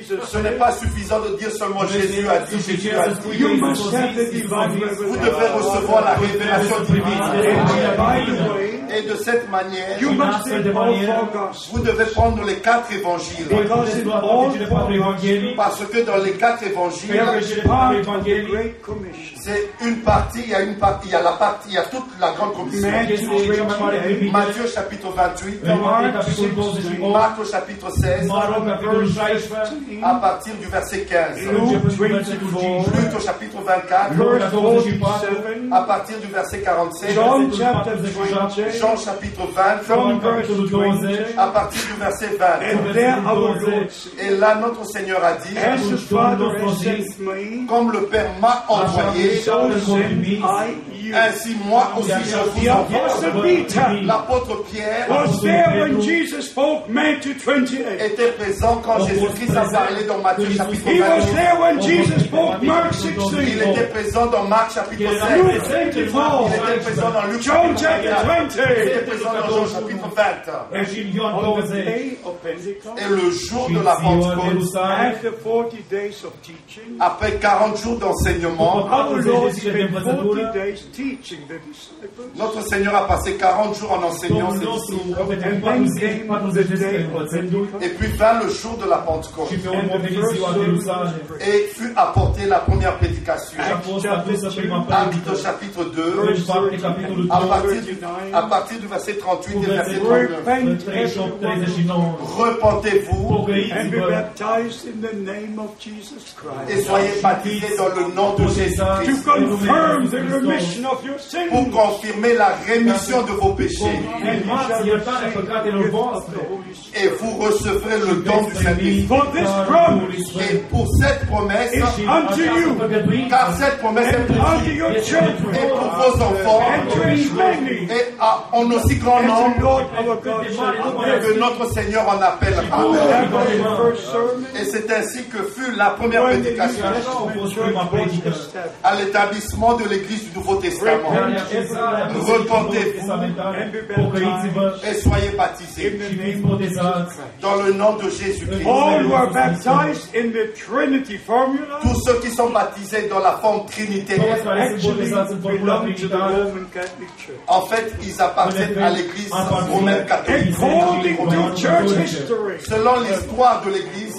It's not enough to say Jesus said, Jesus Ce n'est pas suffisant de dire seulement Jésus a dit, Jésus a dit. You must have the divine Vous devez revelation. recevoir la révélation divine. And by the way, Et de cette manière, you must take all four gospels. vous devez prendre les quatre évangiles. Because in all four gospels, Parce que dans les quatre évangiles, there is part of the Great Commission. c'est une partie, il y a une partie, il y a la partie, il y a toute la grande commission. Matthew 28, Matthieu chapitre 28, Marc chapitre 16, à partir du verset 15. Luke 24, Luc au chapitre 24, verse 47, à partir du verset 47. John chapter 20, Jean chapitre 20, from verse 20. à partir du verset 20. And there our Lord said, Et là, notre Seigneur a dit, comme le Père m'a envoyé, ainsi moi aussi je vous. Apostle Peter L'apôtre Pierre was there when Jesus spoke? Matthew 28. était présent quand Jésus-Christ a parlé dans Matthieu chapitre He was 28. there when Jesus spoke Mark Il 16. était présent dans Marc chapitre 16. Luke Il 24. était présent dans Luc John chapitre chapter 24. Il 20. était présent dans Jean chapitre 20. On the day of Pentecost, Et le jour de la Pentecôte, after 40 days of teaching, après 40 jours d'enseignement, our Lord spent 40 days. Notre Seigneur a passé 40 jours en enseignant ses disciples. And then came the day of Pentecost. Et puis vint le jour de la Pentecôte. Et fut apportée la première prédication. Acte chapitre 2, à partir, du, à partir du verset 38 et verset 39. Repent everyone, Repentez-vous. And be baptized in the name of Jesus et soyez baptisés dans le nom de Jésus-Christ pour confirmer la rémission de vos péchés. And you shall receive the gift of the Holy Spirit. Et vous recevrez le don du Saint-Esprit. Et pour cette promesse, car cette promesse est pour vous et pour vos enfants, et à- en aussi grand nombre que notre Seigneur en appellera. That was the first sermon. Et c'est ainsi que fut la première when the New prédication. Testament à l'établissement de l'Église du Nouveau And Testament. Repentez-vous Et soyez in baptisés dans le nom de Jésus-Christ. Tous ceux qui sont baptisés dans la forme trinitaire, en fait, ils appartiennent à l'église romaine catholique. Selon l'histoire de l'église,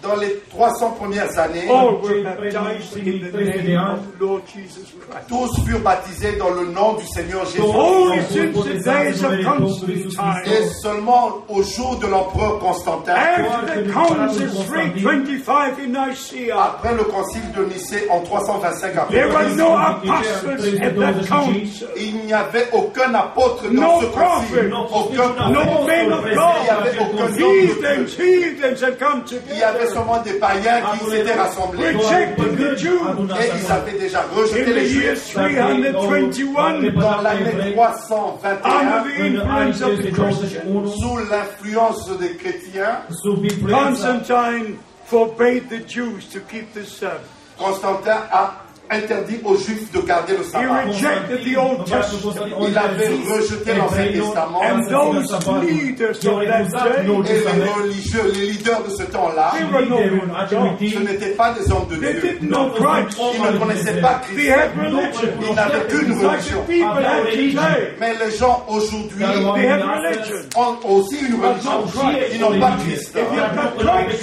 după in the istoria first 300 bisericii, years, dans les 300 premières années, all were cei baptized in the primii name of Lord Jesus Christ. tous furent baptisés dans le nom du Seigneur Jésus. Only since the days of Constantine, Et seulement au jour de l'empereur Constantin, after the Council 325 in Nicaea, après le concile de Nicée en 325 après there were Christ, no apostles at that council. il n'y avait aucun apôtre No dans ce prophet. concile, aucun No prophète. men of Il n'y avait aucun homme de Dieu. Heathens, heathens had come Il y avait seulement des païens qui s'étaient rassemblés. Rejected the Jews. Et ils avaient déjà In rejeté les Juifs. 321, Dans l'année under 321, the influence of the Christians, sous l'influence des chrétiens, Constantine forbade the Jews to keep the Sabbath. Constantin a interdit aux Juifs de garder le sabbat. Il avait rejeté l'Ancien Testament. Et les religieux, les leaders de ce temps-là, ce n'étaient pas des hommes de Dieu. Ils ne connaissaient pas Christ. Ils n'avaient qu'une religion. Mais les gens aujourd'hui ont aussi une religion. Ils n'ont pas Christ.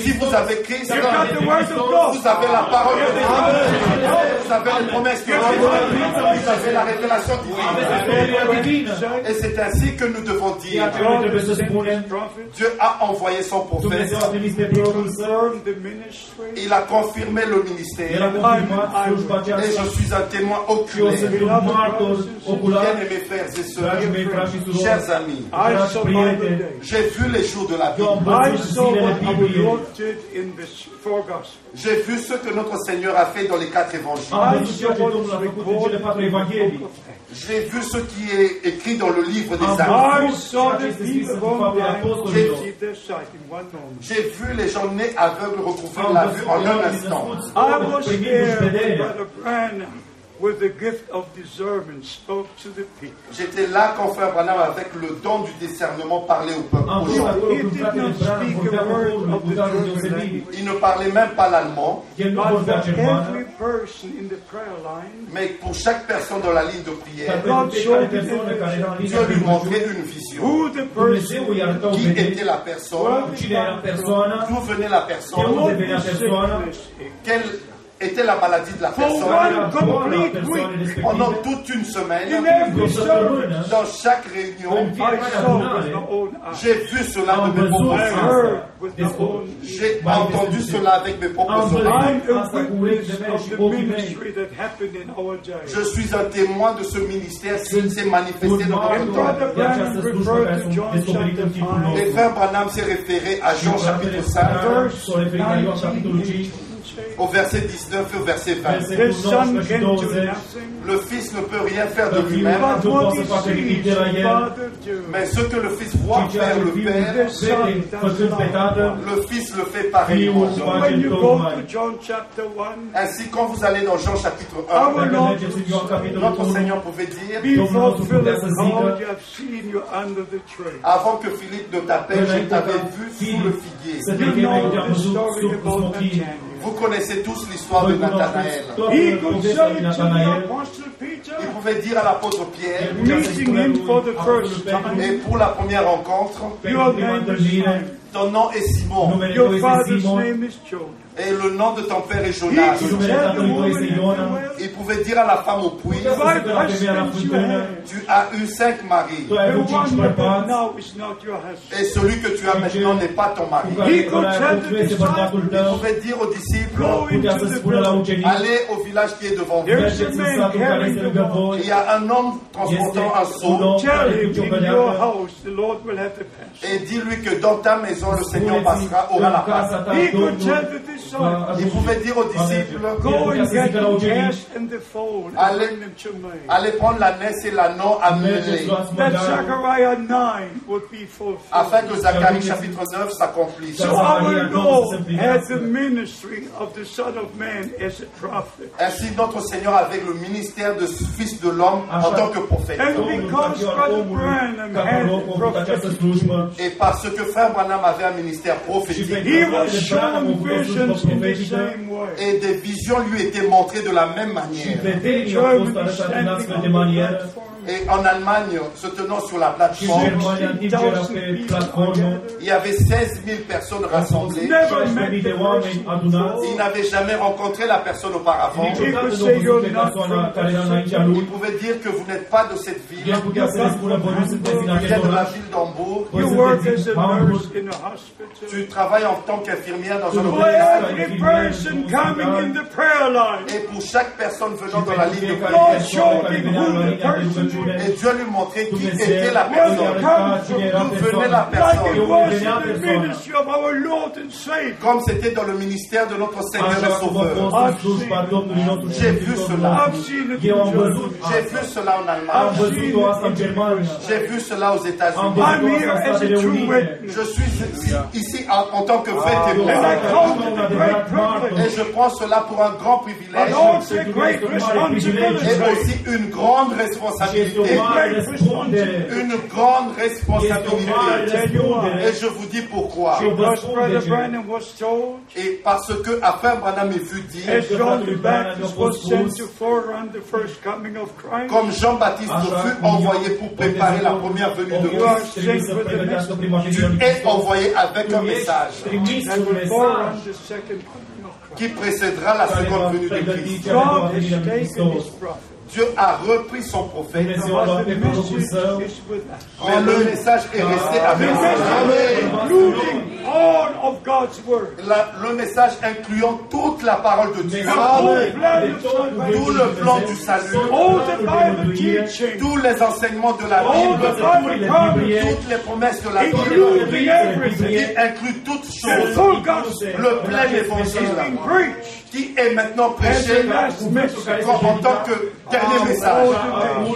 Si vous avez Christ, vous avez la parole de Dieu. Les promesses de Dieu. La révélation divine. Et c'est ainsi que nous devons dire. God has sent his prophets. Dieu a envoyé son prophète. Il a confirmé le ministère. Et je suis un témoin oculaire. Bien-aimés frères et sœurs, chers amis, j'ai vu les jours de la Bible. J'ai vu ce que notre Seigneur a fait dans les quatre évangiles. am văzut ceea ce Domnul a făcut în cele patru evanghelii, J'ai vu ce qui est écrit dans le livre des Actes. J'ai vu les gens nés aveugles recouvrir am la văzut vue en un instant. J'étais là quand Frère Branham, avec le don du discernement, parlait au peuple. Il ne parlait même pas l'allemand, El nu But vorbea for germană, every person in the prayer line, mais pour chaque personne dans la ligne de prière, Dieu lui montrait une vision. Qui était la personne, d'où venait la personne, quelle était la maladie de la personne. Pendant toute une in semaine, săptămână, dans chaque réunion, j'ai vu cela de mes propres yeux. J'ai entendu cela avec mes propres oreilles. Je suis un témoin de ce ministère qui s'est manifesté dans notre temps. Et frère Branham s'est référé à Jean chapitre 5, Verse S-o referit la Ioan capitolul 5, 19, au verset 19 et au verset 20. The versetul Son 19 și can do 20. nothing, Le Fils ne peut rien faire de lui-même, mais ce que le Fils voit faire le Père, le Fils le fait chapter 1, Ainsi, quand vous allez dans Jean chapitre 1, our Dacă Lord mergeți în Ioan capitolul notre 1, Seigneur pouvait dire, avant que Philippe ne t'appelle, je t'avais vu sous le figuier. Vous connaissez tous l'histoire de Nathanaël. Il pouvait dire à l'apôtre Pierre, et pour la première rencontre, ton nom est Simon. Et le nom de ton père est Jonas. Il pouvait dire à la femme au puits, tu as eu cinq maris, et celui que tu as maintenant n'est pas ton mari. Il pouvait dire aux disciples, allez au village qui est devant vous. Il y a un homme transportant un seau, om Tell care him duce o in your căleacă house the Lord will have the pass. et dis-lui que dans ta maison, le Seigneur passera, aura la Il pouvait dire aux disciples, go and get the cast and the fold and Allez. allez prendre la naisse et l'anneau, amenez-les. luați That măgarul. Zechariah 9 would be fulfilled. Afin que Zacharie chapitre 9 s'accomplisse. So our Lord had the ministry of the Son of Man as a prophet. Ainsi, notre Seigneur avec le ministère de Fils de l'homme en tant que prophète. Et parce que Frère Branham avait un ministère prophétique. Et des visions lui étaient montrées de la même manière. Et en Allemagne, se tenant sur la plateforme, il y avait 16 000 personnes rassemblées. 16.000 de oameni adunați. Il n'avait jamais rencontré la personne auparavant. Il pouvait dire que vous n'êtes pas de cette ville, vous êtes de la ville d'Hambourg, tu travailles en tant qu'infirmière dans un hôpital. Et pour chaque personne venant dans la ligne de fiecare et Dieu lui montrait qui était la personne. D'où venait la personne. Comme c'était dans le ministère de notre Seigneur et Sauveur. J'ai vu cela. J'ai vu cela en Allemagne. J'ai vu cela aux États-Unis. Je suis ici, en, en tant que vrai Eu témoin. Et je prends cela pour un grand privilège et aussi une grande responsabilité. Une grande responsabilité. Et je vous dis pourquoi. Et parce que afin Branham coming of Christ, comme Jean-Baptiste Așa fut envoyé pour préparer la première venue de Christ, est Hristos. envoyé avec un Tu message qui précédera la seconde venue de Christ. Dieu a repris son prophète, mais le message est resté avec. La- le message incluant toute la parole de Dieu, tout le plan du salut, All the Bible teaching, tous les enseignements de la Bible, toutes les promesses de la Bible, qui inclut toutes choses, le plein évangile, qui est maintenant prêché. En tant que dernier message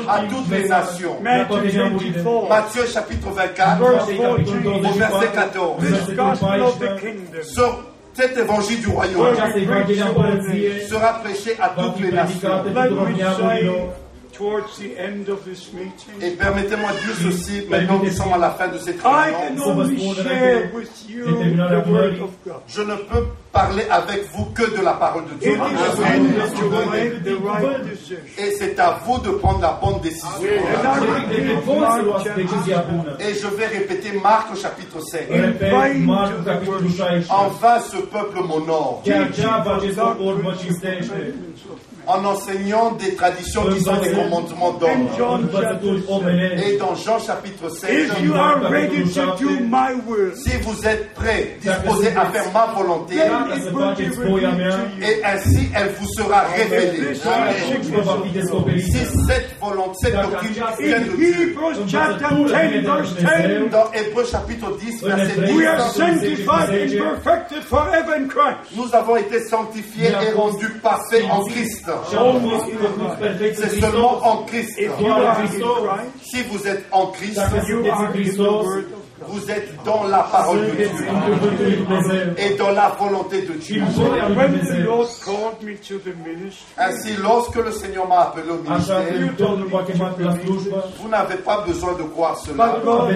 à toutes les nations? Matthew 24, Matthieu chapitre 24, verse Matei, capitolul 14. 24, verset 14. This versetul gospel of the 14. kingdom Sur cet évangile du royaume sera prêché à toutes les nations. Et permettez-moi de dire ceci, maintenant nous sommes à la fin de cette I can réunion. only share with you the word of God. Je ne peux parler avec vous que de la parole de Dieu. Et c'est à vous de prendre la bonne décision. Et je vais répéter Marc au chapitre 5. Repet, Marcu, capitolul 16. Enfin, ce peuple m'honore En enseignant des traditions qui sont des commandements d'homme. Et dans Jean chapitre 7, If you are ready to do my will, si vous êtes prêts, disposés à faire ma volonté, et ainsi elle vous sera révélée. Si cette volonté, cette doctrine vient de Dieu, Hebrews chapter 10, verse 10, dans Hébreux chapitre 10, verset we are 10, sanctified and perfected forever in Christ. nous avons été sanctifiés et rendus parfaits en Christ. C'est seulement en Christ. Si vous êtes en Christ, vous êtes dans la parole de Dieu et dans la volonté de Dieu. în voia lui When the Dumnezeu. Lord called me to the ministry, Ainsi, lorsque le Seigneur m'a appelé au ministère, vous n'avez pas besoin de croire cela. God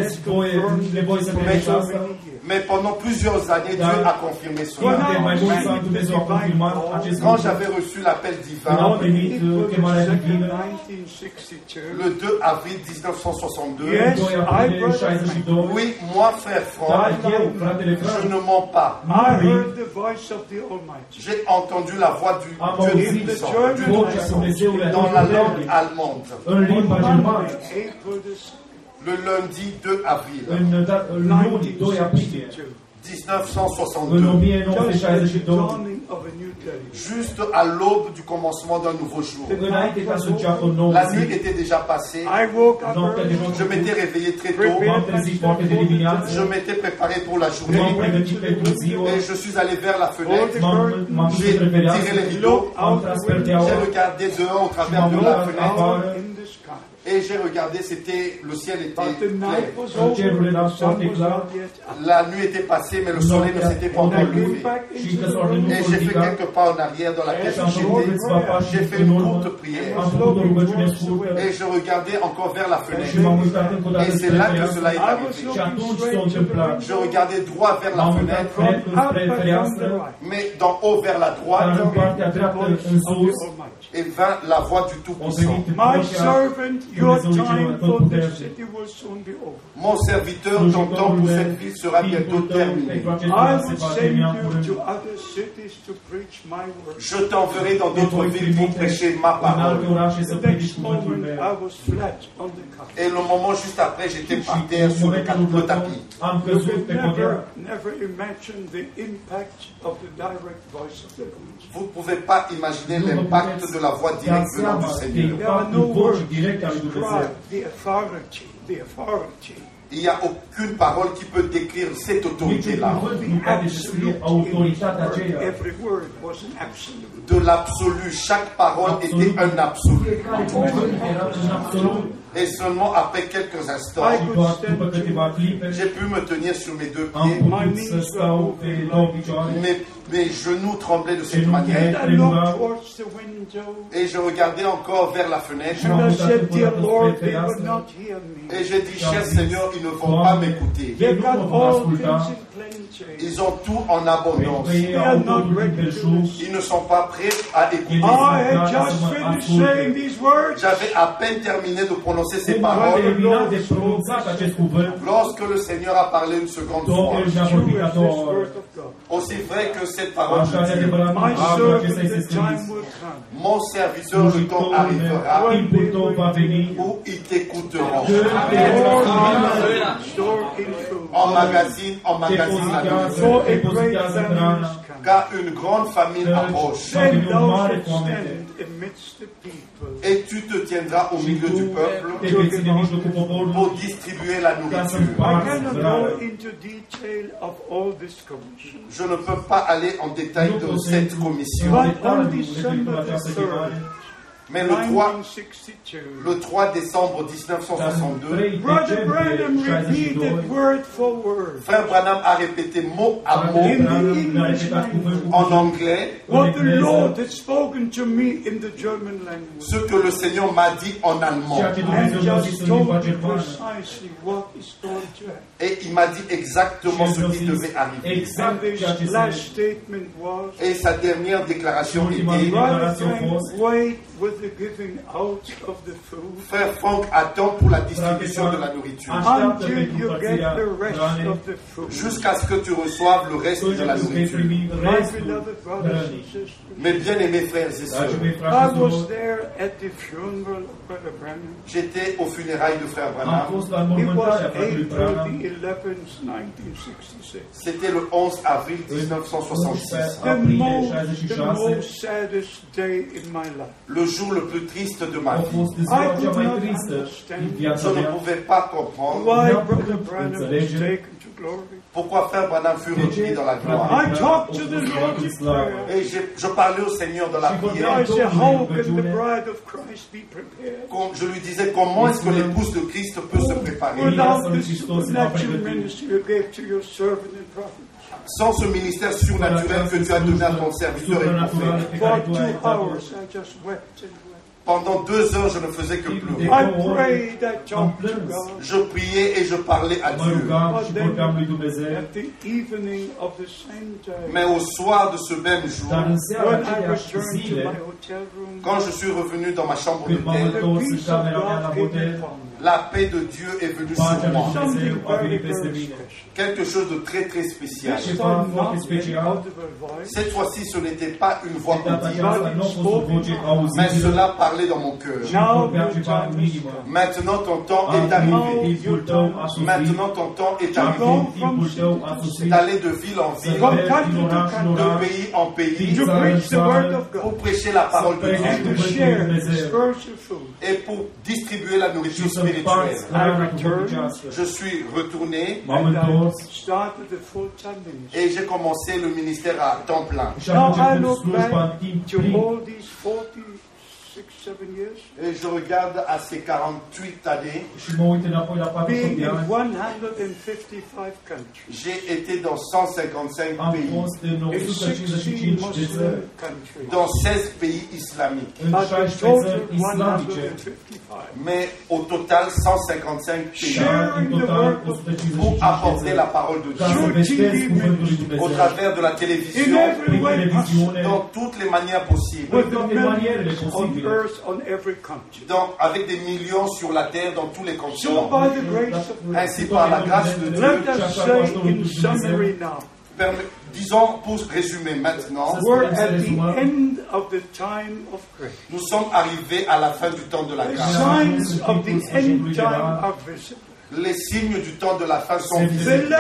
Mais pendant plusieurs années, Dieu a confirmé cela. Quand j'avais reçu l'appel divin, primit It was chemarea in divină, 1962. le 2 avril 1962, Yes, 2 I aprilie brother, 62, oui, moi, frère Franck, je ne mens pas. I heard the voice of the Almighty. J'ai entendu la voix du am Dieu Dumnezeului dans la langue allemande le lundi 2 avril. în, da- în luni 2 aprilie 1962, În Just at the 1962, dawning of a new day. juste à l'aube du commencement d'un nouveau jour. înainte ca să înceapă o nouă La nuit était déjà passée. I woke up noaptea de early, jos, Je m'étais réveillé très tôt. m-am trezit foarte de dimineață, Je m'étais préparé pour la m-am journée. pregătit pentru ziua, Et je suis allé vers la fenêtre. m-am, m-am dus J'ai spre fereastră, tiré les rideaux. am tras perdeaua, J'ai regardé dehors au travers de la fenêtre. out in the sky. Et j'ai regardé, c'était, le ciel était clair. up. La nuit était passée, mais le soleil ne s'était pas I encore levé. Et j'ai fait quelques pas en arrière dans la pièce où j'étais. J'ai fait în une courte prière. Et je regardais encore vers la fenêtre. Et c'est là que cela est arrivé. Je regardais droit vers la fenêtre, mais d'en haut vers la droite, et vint la voix du Tout-Puissant. Mon serviteur, ton temps pour cette ville sera bientôt terminé. pentru acest I lucru se will va send termina you curând. to other cities to preach my word. Je t'enverrai dans d'autres villes pour prêcher ma parole. Et le moment juste après, j'étais par terre sur le, tapis. never, never imagine the impact of the direct voice of the Lord. Vous ne pouvez pas imaginer l'impact de la voix directe venant du de Seigneur. Il n'y a aucune parole qui peut décrire cette autorité-là. De l'absolu, chaque parole était un absolu. Et seulement après quelques instants, j'ai pu me tenir sur mes deux pieds. Mes, mes genoux tremblaient de cette manière. Et je regardais encore vers la fenêtre. Et j'ai dit, cher Seigneur, ils ne vont pas m'écouter. Ils ont tout en abondance. Ils ne sont pas prêts à écouter. I had just finished saying these words. J'avais à peine terminé de prononcer ces paroles lorsque le Seigneur a parlé une seconde fois. Aussi vrai que cette parole come. Mon serviteur, le temps arrivera où ils t'écouteront. En magazine, en magazine. Car une grande famine Căci approche. Et tu te tiendras au milieu du peuple pour distribuer la nourriture. I împarți cannot hrana. go into detail of all this commission. Je ne peux pas aller en détail de cette commission, mais le 3, 1962. le 3 décembre dar în 1962, 3 Brother decembrie Branham 62, repeated word for word. Frère Branham a répété mot à mot en anglais. What the engleză. Lord had spoken to me in the German language. ce que le Seigneur m'a dit en allemand. Et il m'a dit exactement ce qui devait arriver. Et sa dernière déclaration était Frère Franck attend pour la distribution de la nourriture jusqu'à ce que tu reçoives le reste de la nourriture. primi My restul beloved brothers and hrănii. sisters, Mes bien-aimés frères et sœurs, frați I și was surori, there at the funeral of Brother Branham. j'étais aux funérailles de Frère am Branham. fost la It was înmormântarea fratelui April Branham the 11th, 1966. C'était le 11 avril 1966, The aprilie most, the 66 most saddest day in my life. le jour le plus triste de ma a vie. fost ziua cea mai tristă din viața Je ne mea. pouvais pas comprendre Why N-am Brother putut Branham was înțelege taken to glory. pourquoi Frère Branham fut De dans la gloire? I talked to the Lord in slavă. prayer. Et je, je parlais au Seigneur dans la prière. vorbeam I said, Domnului how în can the rugăciune. bride of Christ be prepared? Comme je lui disais comment est-ce que l'épouse de Christ peut se préparer? Without the Elias Hristos se va supernatural pregăti. ministry you gave to your servant and prophet. Sans ce ministère surnaturel que tu as donné à ton serviteur et and wept. Pendant deux heures, je ne faisais que pleurer. I prayed, I talked to plâns. God. Je priais et je parlais à Dieu. Mais au soir de ce même jour, în seara when I aceeași returned to zile, my hotel room, quand je suis revenu dans ma chambre d'hôtel, la paix de Dieu est venue sur moi. Quelque chose de très très spécial. Voice, Cette fois-ci, ce n'était pas une voix audible, mais cela parlait dans mon cœur. Maintenant, ton temps est arrivé. Maintenant, ton temps est arrivé. D'aller de ville en ville, de pays en pays, pour prêcher la parole de Dieu. et pour distribuer la nourriture spirituelle. Je suis retourné et j'ai commencé le ministère à temps plein. și am Now I început look slujba în back timp to plin. all these 46, 7 years, Et je regarde à ces 48 années, Și mă uit înapoi la 48 being de in ani. 155 countries, j'ai été dans 155 Am pays, fost în in 155 16 de Muslim țări, countries, dans 16 pays islamiques. în but in 16 total țări islamice, 155. Mais au total, 155 pays. Dar în Sharing the total word of 155 pour apporter la parole de Dieu. au travers de la télévision, dans toutes les manières possibles, millions. dans- avec des millions sur la terre, dans tous les continents. by the grace of God, Ainsi, par la grâce de Dieu, let us say in summary now, Permet- disons pour résumer maintenant, we're at the end of the time of grace. nous sommes arrivés à la fin du temps de la grâce. Les signes du temps de la fin sont visibles.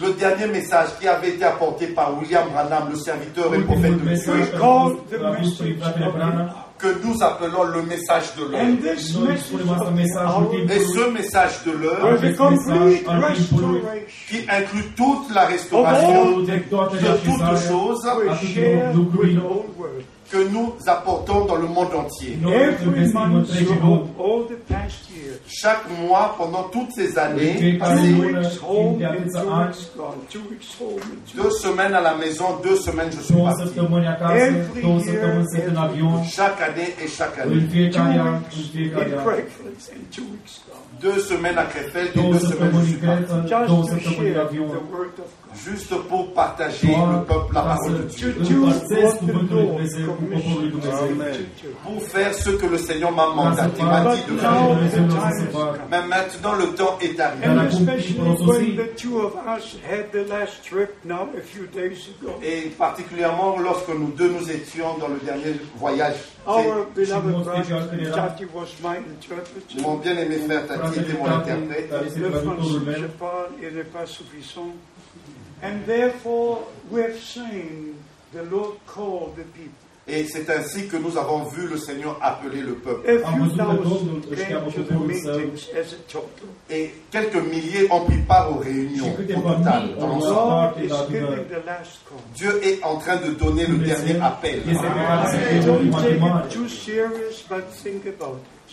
Le dernier message qui avait été apporté par William Branham, le serviteur et prophète de Dieu, que nous appelons le message de l'heure. Et ce message de l'heure, qui inclut toute la restauration de toutes choses que nous apportons dans le monde entier. Chaque mois, pendant toutes ces années, Fiecare passées, two lună, weeks timp home de and atâția two ani, weeks gone, two weeks home and two deux semaines à la maison, deux semaines je suis parti. Chaque année et chaque année. Deux semaines à Krefeld et deux semaines je suis parti. Juste pour partager le peuple, la parole de Dieu. Pour faire ce que le Seigneur m'a mandaté, m'a dit de faire. Mais maintenant le temps est arrivé. And Dar acum especially timpul a when sosit. the two of us had the last trip now a few days ago. Et particulièrement lorsque nous deux nous étions dans le dernier voyage. Our beloved most brother special când era- Tati was my interpreter. Mon bien-aimé frère Tati était mon interprète. And therefore, we have seen the Lord call the people. Et c'est ainsi que nous avons vu le Seigneur appeler le peuple. A Am few văzut că thousand Domnul își came cheamă to the poporul său meetings as a total. Et quelques milliers ont pris part aux réunions au total. dans. Dieu est en train de donner le dernier appel.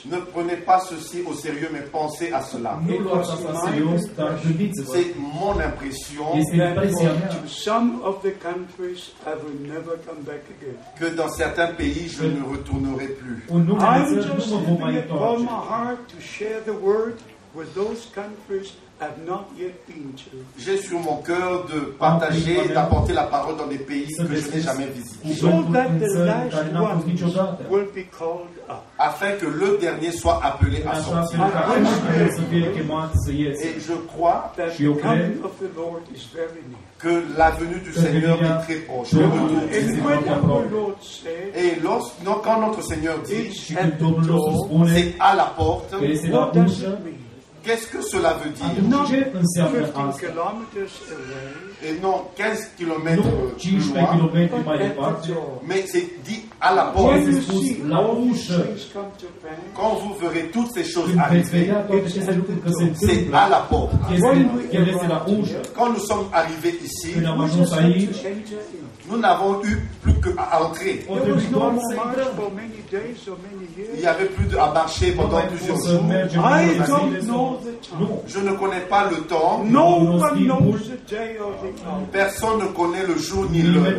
Ne prenez pas ceci au sérieux, mais pensez à cela. C'est mon impression Este impresia mea To some of the countries, I will never come back again. que dans certains pays, je ne retournerai plus. I'm just J'ai sur mon cœur de partager, d'apporter la parole dans des pays que je n'ai jamais visités. Afin que le dernier soit appelé à sortir. Et je crois que la venue du Seigneur est très proche. Et lorsque, quand notre Seigneur dit c'est à la porte, qu'est-ce que cela veut dire atunci ce înseamnă 15 asta? kilometers away, Et non 15 km Nu plus 15 loin, km mai but at departe, the door. mais c'est dit à la When porte. Quand vous verrez toutes ces choses arriver, c'est à la porte. Quand nous sommes arrivés ici, Nous n'avons eu plus qu'à entrer. Il n'y avait plus de, à marcher pendant plusieurs jours. mergem I câteva don't zile know sau- the time. Nu. Je ne connais pas le temps. No Domnul one timpul. knows the day or the hour. Personne ne connaît le jour ni l'heure.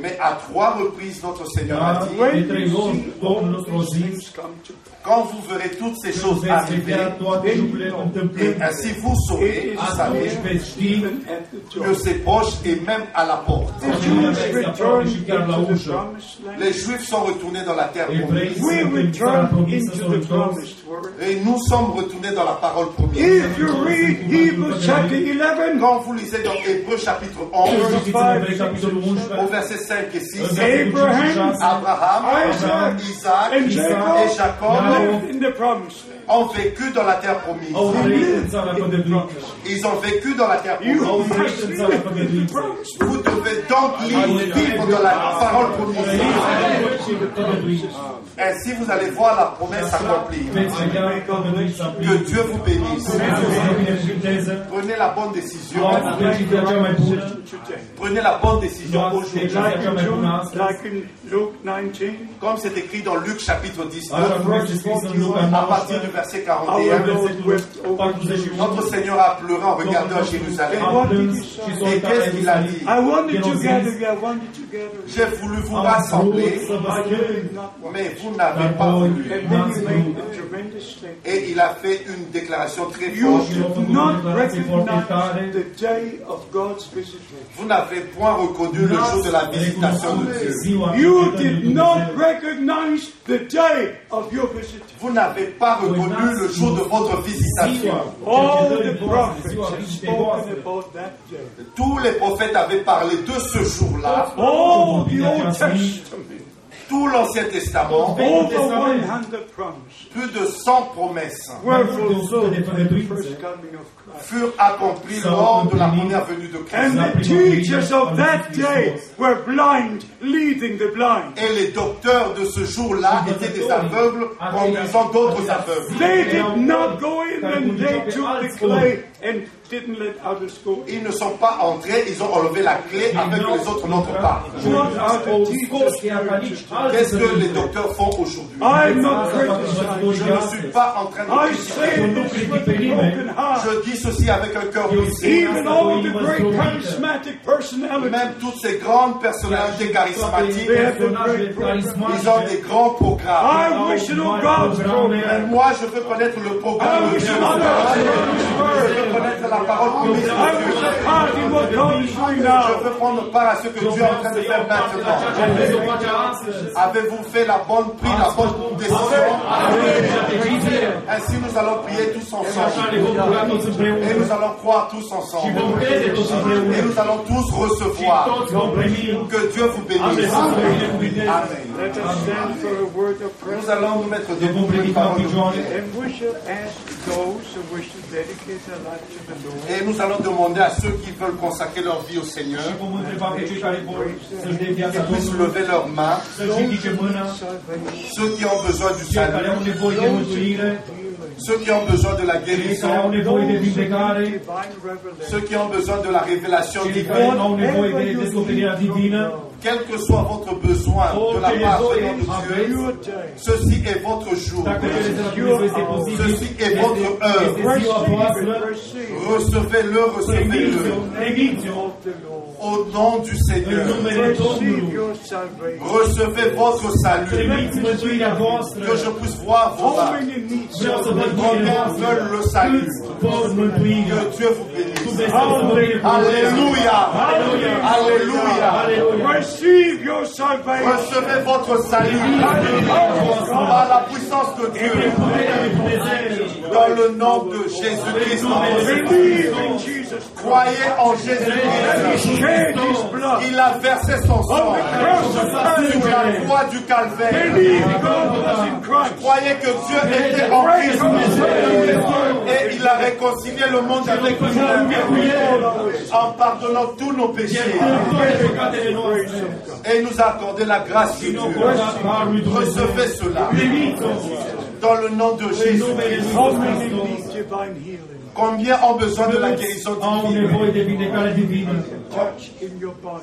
Mais à trois reprises, notre Seigneur a Dar dit, quand vous verrez toutes ces choses arriver, et ainsi vous saurez, vous savez, que c'est proche et même à la porte. Les Juifs sont retournés dans la terre promise. Et nous sommes retournés dans la parole promise. If you read Hebrews chapter 11, Quand vous lisez dans Hébreux chapitre Când 11, citiți în Evrei, capitolul au 11, verset 5 et 6, în versetul 5 și 6, Abraham, Isaac, et Jacob ont vécu dans la terre promise. Ils ont vécu dans la terre promise. Vous devez donc vivre dans la parole promise. Ainsi vous allez voir la promesse accomplie. Que Dieu vous bénisse. Prenez la bonne décision. Prenez la bonne décision aujourd'hui. decizia Like cea in, mai bună John, astăzi. like in Luke 19, Comme c'est écrit dans Luc chapitre Așa 19, cum este scris în Luca à partir du 19, verset our 41. Lord wept over 41. Notre Seigneur a pleuré en regardant Jérusalem. Et qu'est-ce qu'il a dit? I wanted El a to zis, gather you, I wanted to gather you. J'ai voulu vous rassembler, mais vous n'avez pas voulu. Et il a fait une déclaration très forte. Vous n'avez point reconnu le jour de la visitation de Dieu. ziua You vizitării did lui not Dumnezeu. recognize the day of your visitation. Vous n'avez pas reconnu le jour de votre visitation. All the cercetării voastre, prophets ziua have vizitei spoken voastre. about that day. Tous les prophètes avaient parlé de ce jour-là. All the Old Testament, Tout l'Ancien Testament, over 100 promises, plus de 100 promesses furent accomplies lors de la première venue de Christ. And the teachers of that day were blind, leading the blind. Et les docteurs de ce jour-là étaient des aveugles conduisant d'autres aveugles. Ils ne sont pas entrés, ils ont enlevé la clé afin que les autres n'entrent pas. Qu'est-ce que les docteurs font aujourd'hui? I'm not Je ne suis pas en train I de say critiquer. Je dis ceci avec un cœur brisé. Even all the great charismatic personalities, Même toutes ces grandes personnalités charismatiques, ils ont des grands programmes. Et program. moi, je veux connaître le programme de Dieu. Je veux connaître la parole doing Je veux prendre part à ce que Dieu est en train de faire maintenant. Avez-vous fait la bonne prise, la bonne décision? Ainsi, nous allons prier tous ensemble. Et nous allons croire tous ensemble. Et nous allons tous recevoir. Que Dieu vous bénisse. Amen. Let us stand for a word of prayer. Nous allons nous mettre debout pour une parole de prière. And we shall ask those who wish to dedicate their life to the Lord. Et nous allons demander à ceux qui veulent consacrer leur vie au Seigneur qu'ils puissent lever leurs mains. Ceux qui ont besoin du salut, ceux qui ont besoin de la guérison, ceux qui ont besoin de la révélation divine, quel que soit votre besoin de la part de Dieu, aveți, Your day. ceci est votre jour. Ceci est votre Receive Recevez-le, recevez-le. Au nom du Seigneur. numele Receive Domnului. your salvation. Recevez votre salut. Que je puisse voir vos âmes. Combien veulent le salut? Que Dieu vous bénisse. Alléluia. Alléluia. Recevez votre salut par la puissance de Dieu. Dans le nom de Jésus-Christ. Croyez en Jésus-Christ. Il a versé son sang sur la croix du calvaire. Croyez que Dieu était en Christ et il a réconcilié le monde avec lui en pardonnant tous nos péchés et il nous a accordé la grâce de Dieu. Recevez cela dans le nom de Jésus. Combien ont besoin de la guérison divine?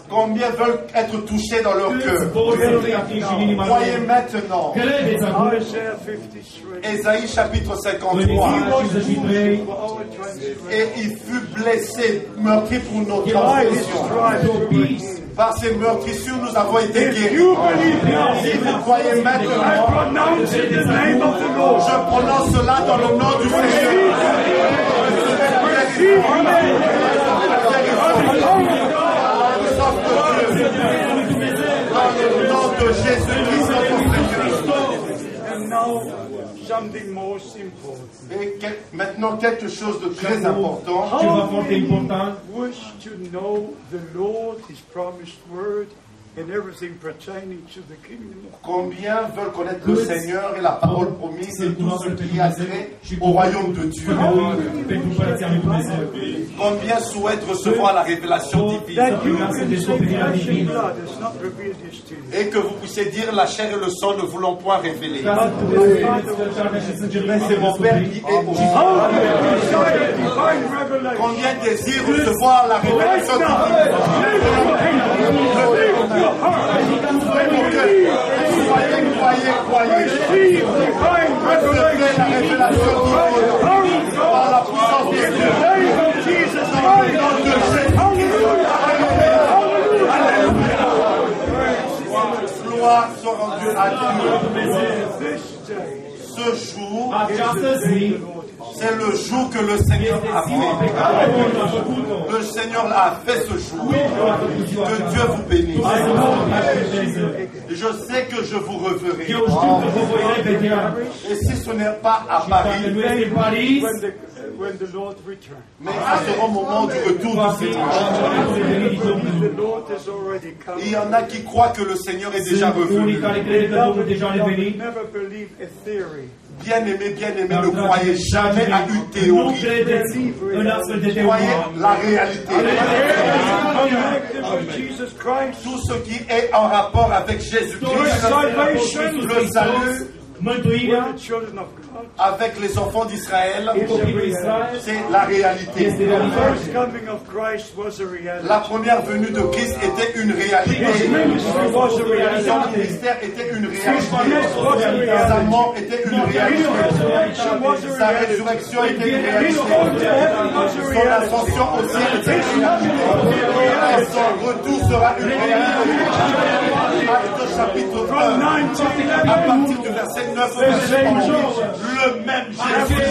Combien veulent être touchés dans leur cœur? lor. maintenant. Credeți acum Isaiah 53. Ésaïe chapitre în 53. Isaia 53 For our transgression. Et il fut blessé, meurtri pour nos his transgressions. Par ces meurtrissures, nous avons été guéris. Si vous croyez maintenant, je prononce cela dans le nom du Seigneur. Dans le nom de Jésus-Christ, notre Seigneur. And now, something most important. Et quel- maintenant, quelque chose de très important. Wish to know the Lord, His promised word, and everything pertaining to the kingdom of Combien veulent connaître le Seigneur et la parole promise et tout ce qui a trait au royaume de Dieu. Combien souhaitent recevoir la révélation divine et que vous puissiez dire la chair et le sang ne vous l'ont point nu c'est mon Père qui est au? Combien désirent recevoir la révélation divine lift your heart. Mon cœur, Croyez, croyez, croyez. Receive divine Recevez la revelation. révélation divine par la puissance de In Dieu. the name of Jesus Christ. Gloire soit rendue à Dieu. Ce jour, zi, c'est le jour que le Seigneur a fait. care Domnul a făcut-o. Le Seigneur a fait ce jour. Que Dieu vous bénisse. Je sais que je vous reverrai. Et si ce n'est pas à Paris, mais à ce moment du retour du Seigneur. Il y en a qui croient que le Seigneur est déjà revenu. care cred că Domnul deja a revenit. Never believe a theory. Bien aimé, bien aimé, ne croyez jamais à une théorie. Croyez la réalité. Tout ce qui est en rapport avec Jésus-Christ, le salut Mântuirea The children of God. avec les enfants d'Israël, c'est la réalité. este The realitatea. first coming of Christ was a reality. La première venue de Christ était une réalité. ministry was a Son reality. ministère était une réalité. Sa mort était une réalité. Sa résurrection était une réalité. Son ascension aussi était une réalité. Et son retour sera une réalité. Acte chapitre 1, From 9 to à 11, partir du verset 9 au verset 11, le même Jésus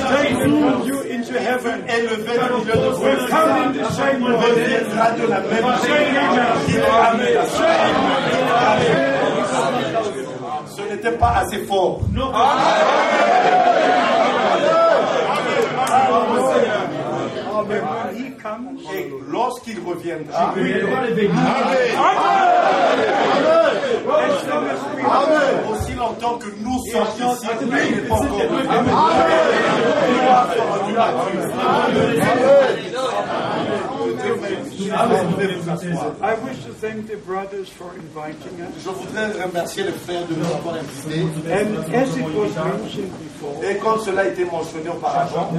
élevé same way. reviendra de la même manière. Amen. Ce n'était pas assez fort. And when he comes, Et lorsqu'il reviendra, as we are aussi longtemps que nous sommes ici, il n'est pas encore revenu. I wish Je voudrais remercier les frères de nous avoir invités. And as it was mentioned before, Et comme cela a été mentionné auparavant,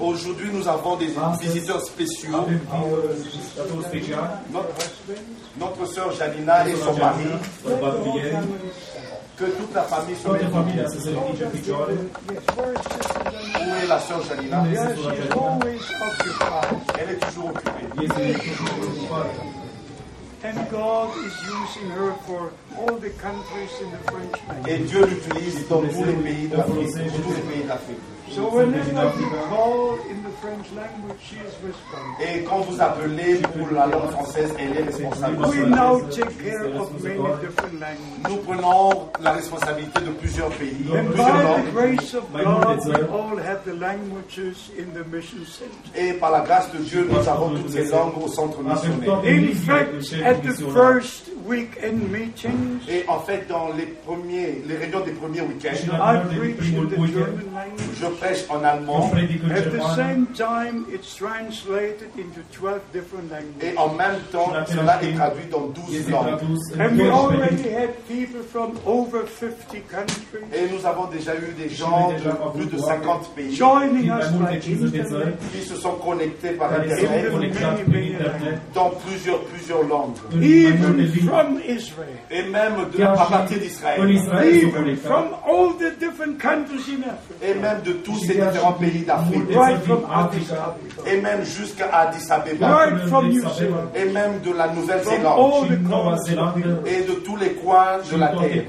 aujourd'hui nous avons des visiteurs spéciaux. Notre, notre sœur Janina et son mari, que toute la famille se toată met familia să se ridice în picioare. yes, where is Sister Janina? Où est la sœur Janina Yeah, she's always occupied. Elle est toujours occupée. Este totul ocupată. And God is using her for all the countries in the French language. Et Dieu l'utilise dans tous les pays d'Afrique. tous les pays d'Afrique. So whenever you call in the French language, she is responding. Et quand vous appelez pour la langue française, elle est responsable. de We cela. now take care of many different languages. Nous prenons la responsabilité de plusieurs pays, And plusieurs by the langues. grace of God, we all have the languages in the mission center. Et par la grâce de Dieu, nous avons toutes ces langues au centre missionnaire. Weekend meetings, Et en fait, dans les premiers, les réunions des premiers week-ends, la I rândul de preach primul in the weekend, German language. je prêche en allemand. At the same time, it's translated into 12 different languages. Et en même temps, cela est traduit dans 12 este langues. tradus în And we 12 already had people from over 50 countries Et nous avons déjà eu des gens de plus de 50 pays joining us by 50 de țări, internet qui se sont connectés par Internet dans plusieurs, plusieurs langues. Even. From Israel, et même de, à partir d'Israël, from all the different countries in Africa, et même de tous ces différents pays d'Afrique, right from Addis et même jusqu'à Addis Abeba, right from New Zealand, et même de la from Nouvelle-Zélande, et de tous les coins de la terre.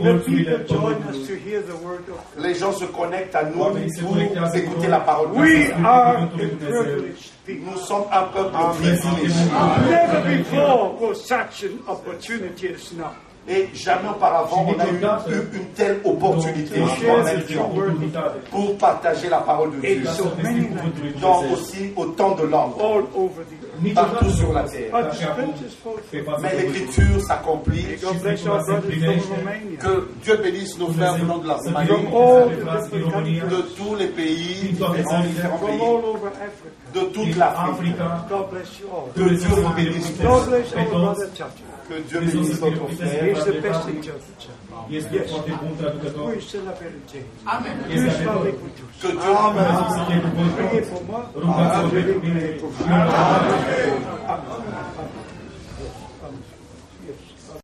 Les gens se connectent à nous. Pour écouter la parole de We Dieu. Nous sommes un peuple privilégié. un popor. Never before was such an opportunity as now. Et jamais auparavant, on a eu, eu une telle opportunité en oportunitate pour partager la parole de Dieu. dans aussi autant de langues, partout sur la terre. Fața Mais l'écriture s'accomplit. Que Dieu bénisse nos frères venant de la different România, de tous les pays, de toute l'Afrique. Que Dieu vous bénisse. Que Dieu bénisse notre frère. Este foarte bun traducător. Amen. Este Amen. Amen. Amen. Rugați-vă pentru mine. Amen.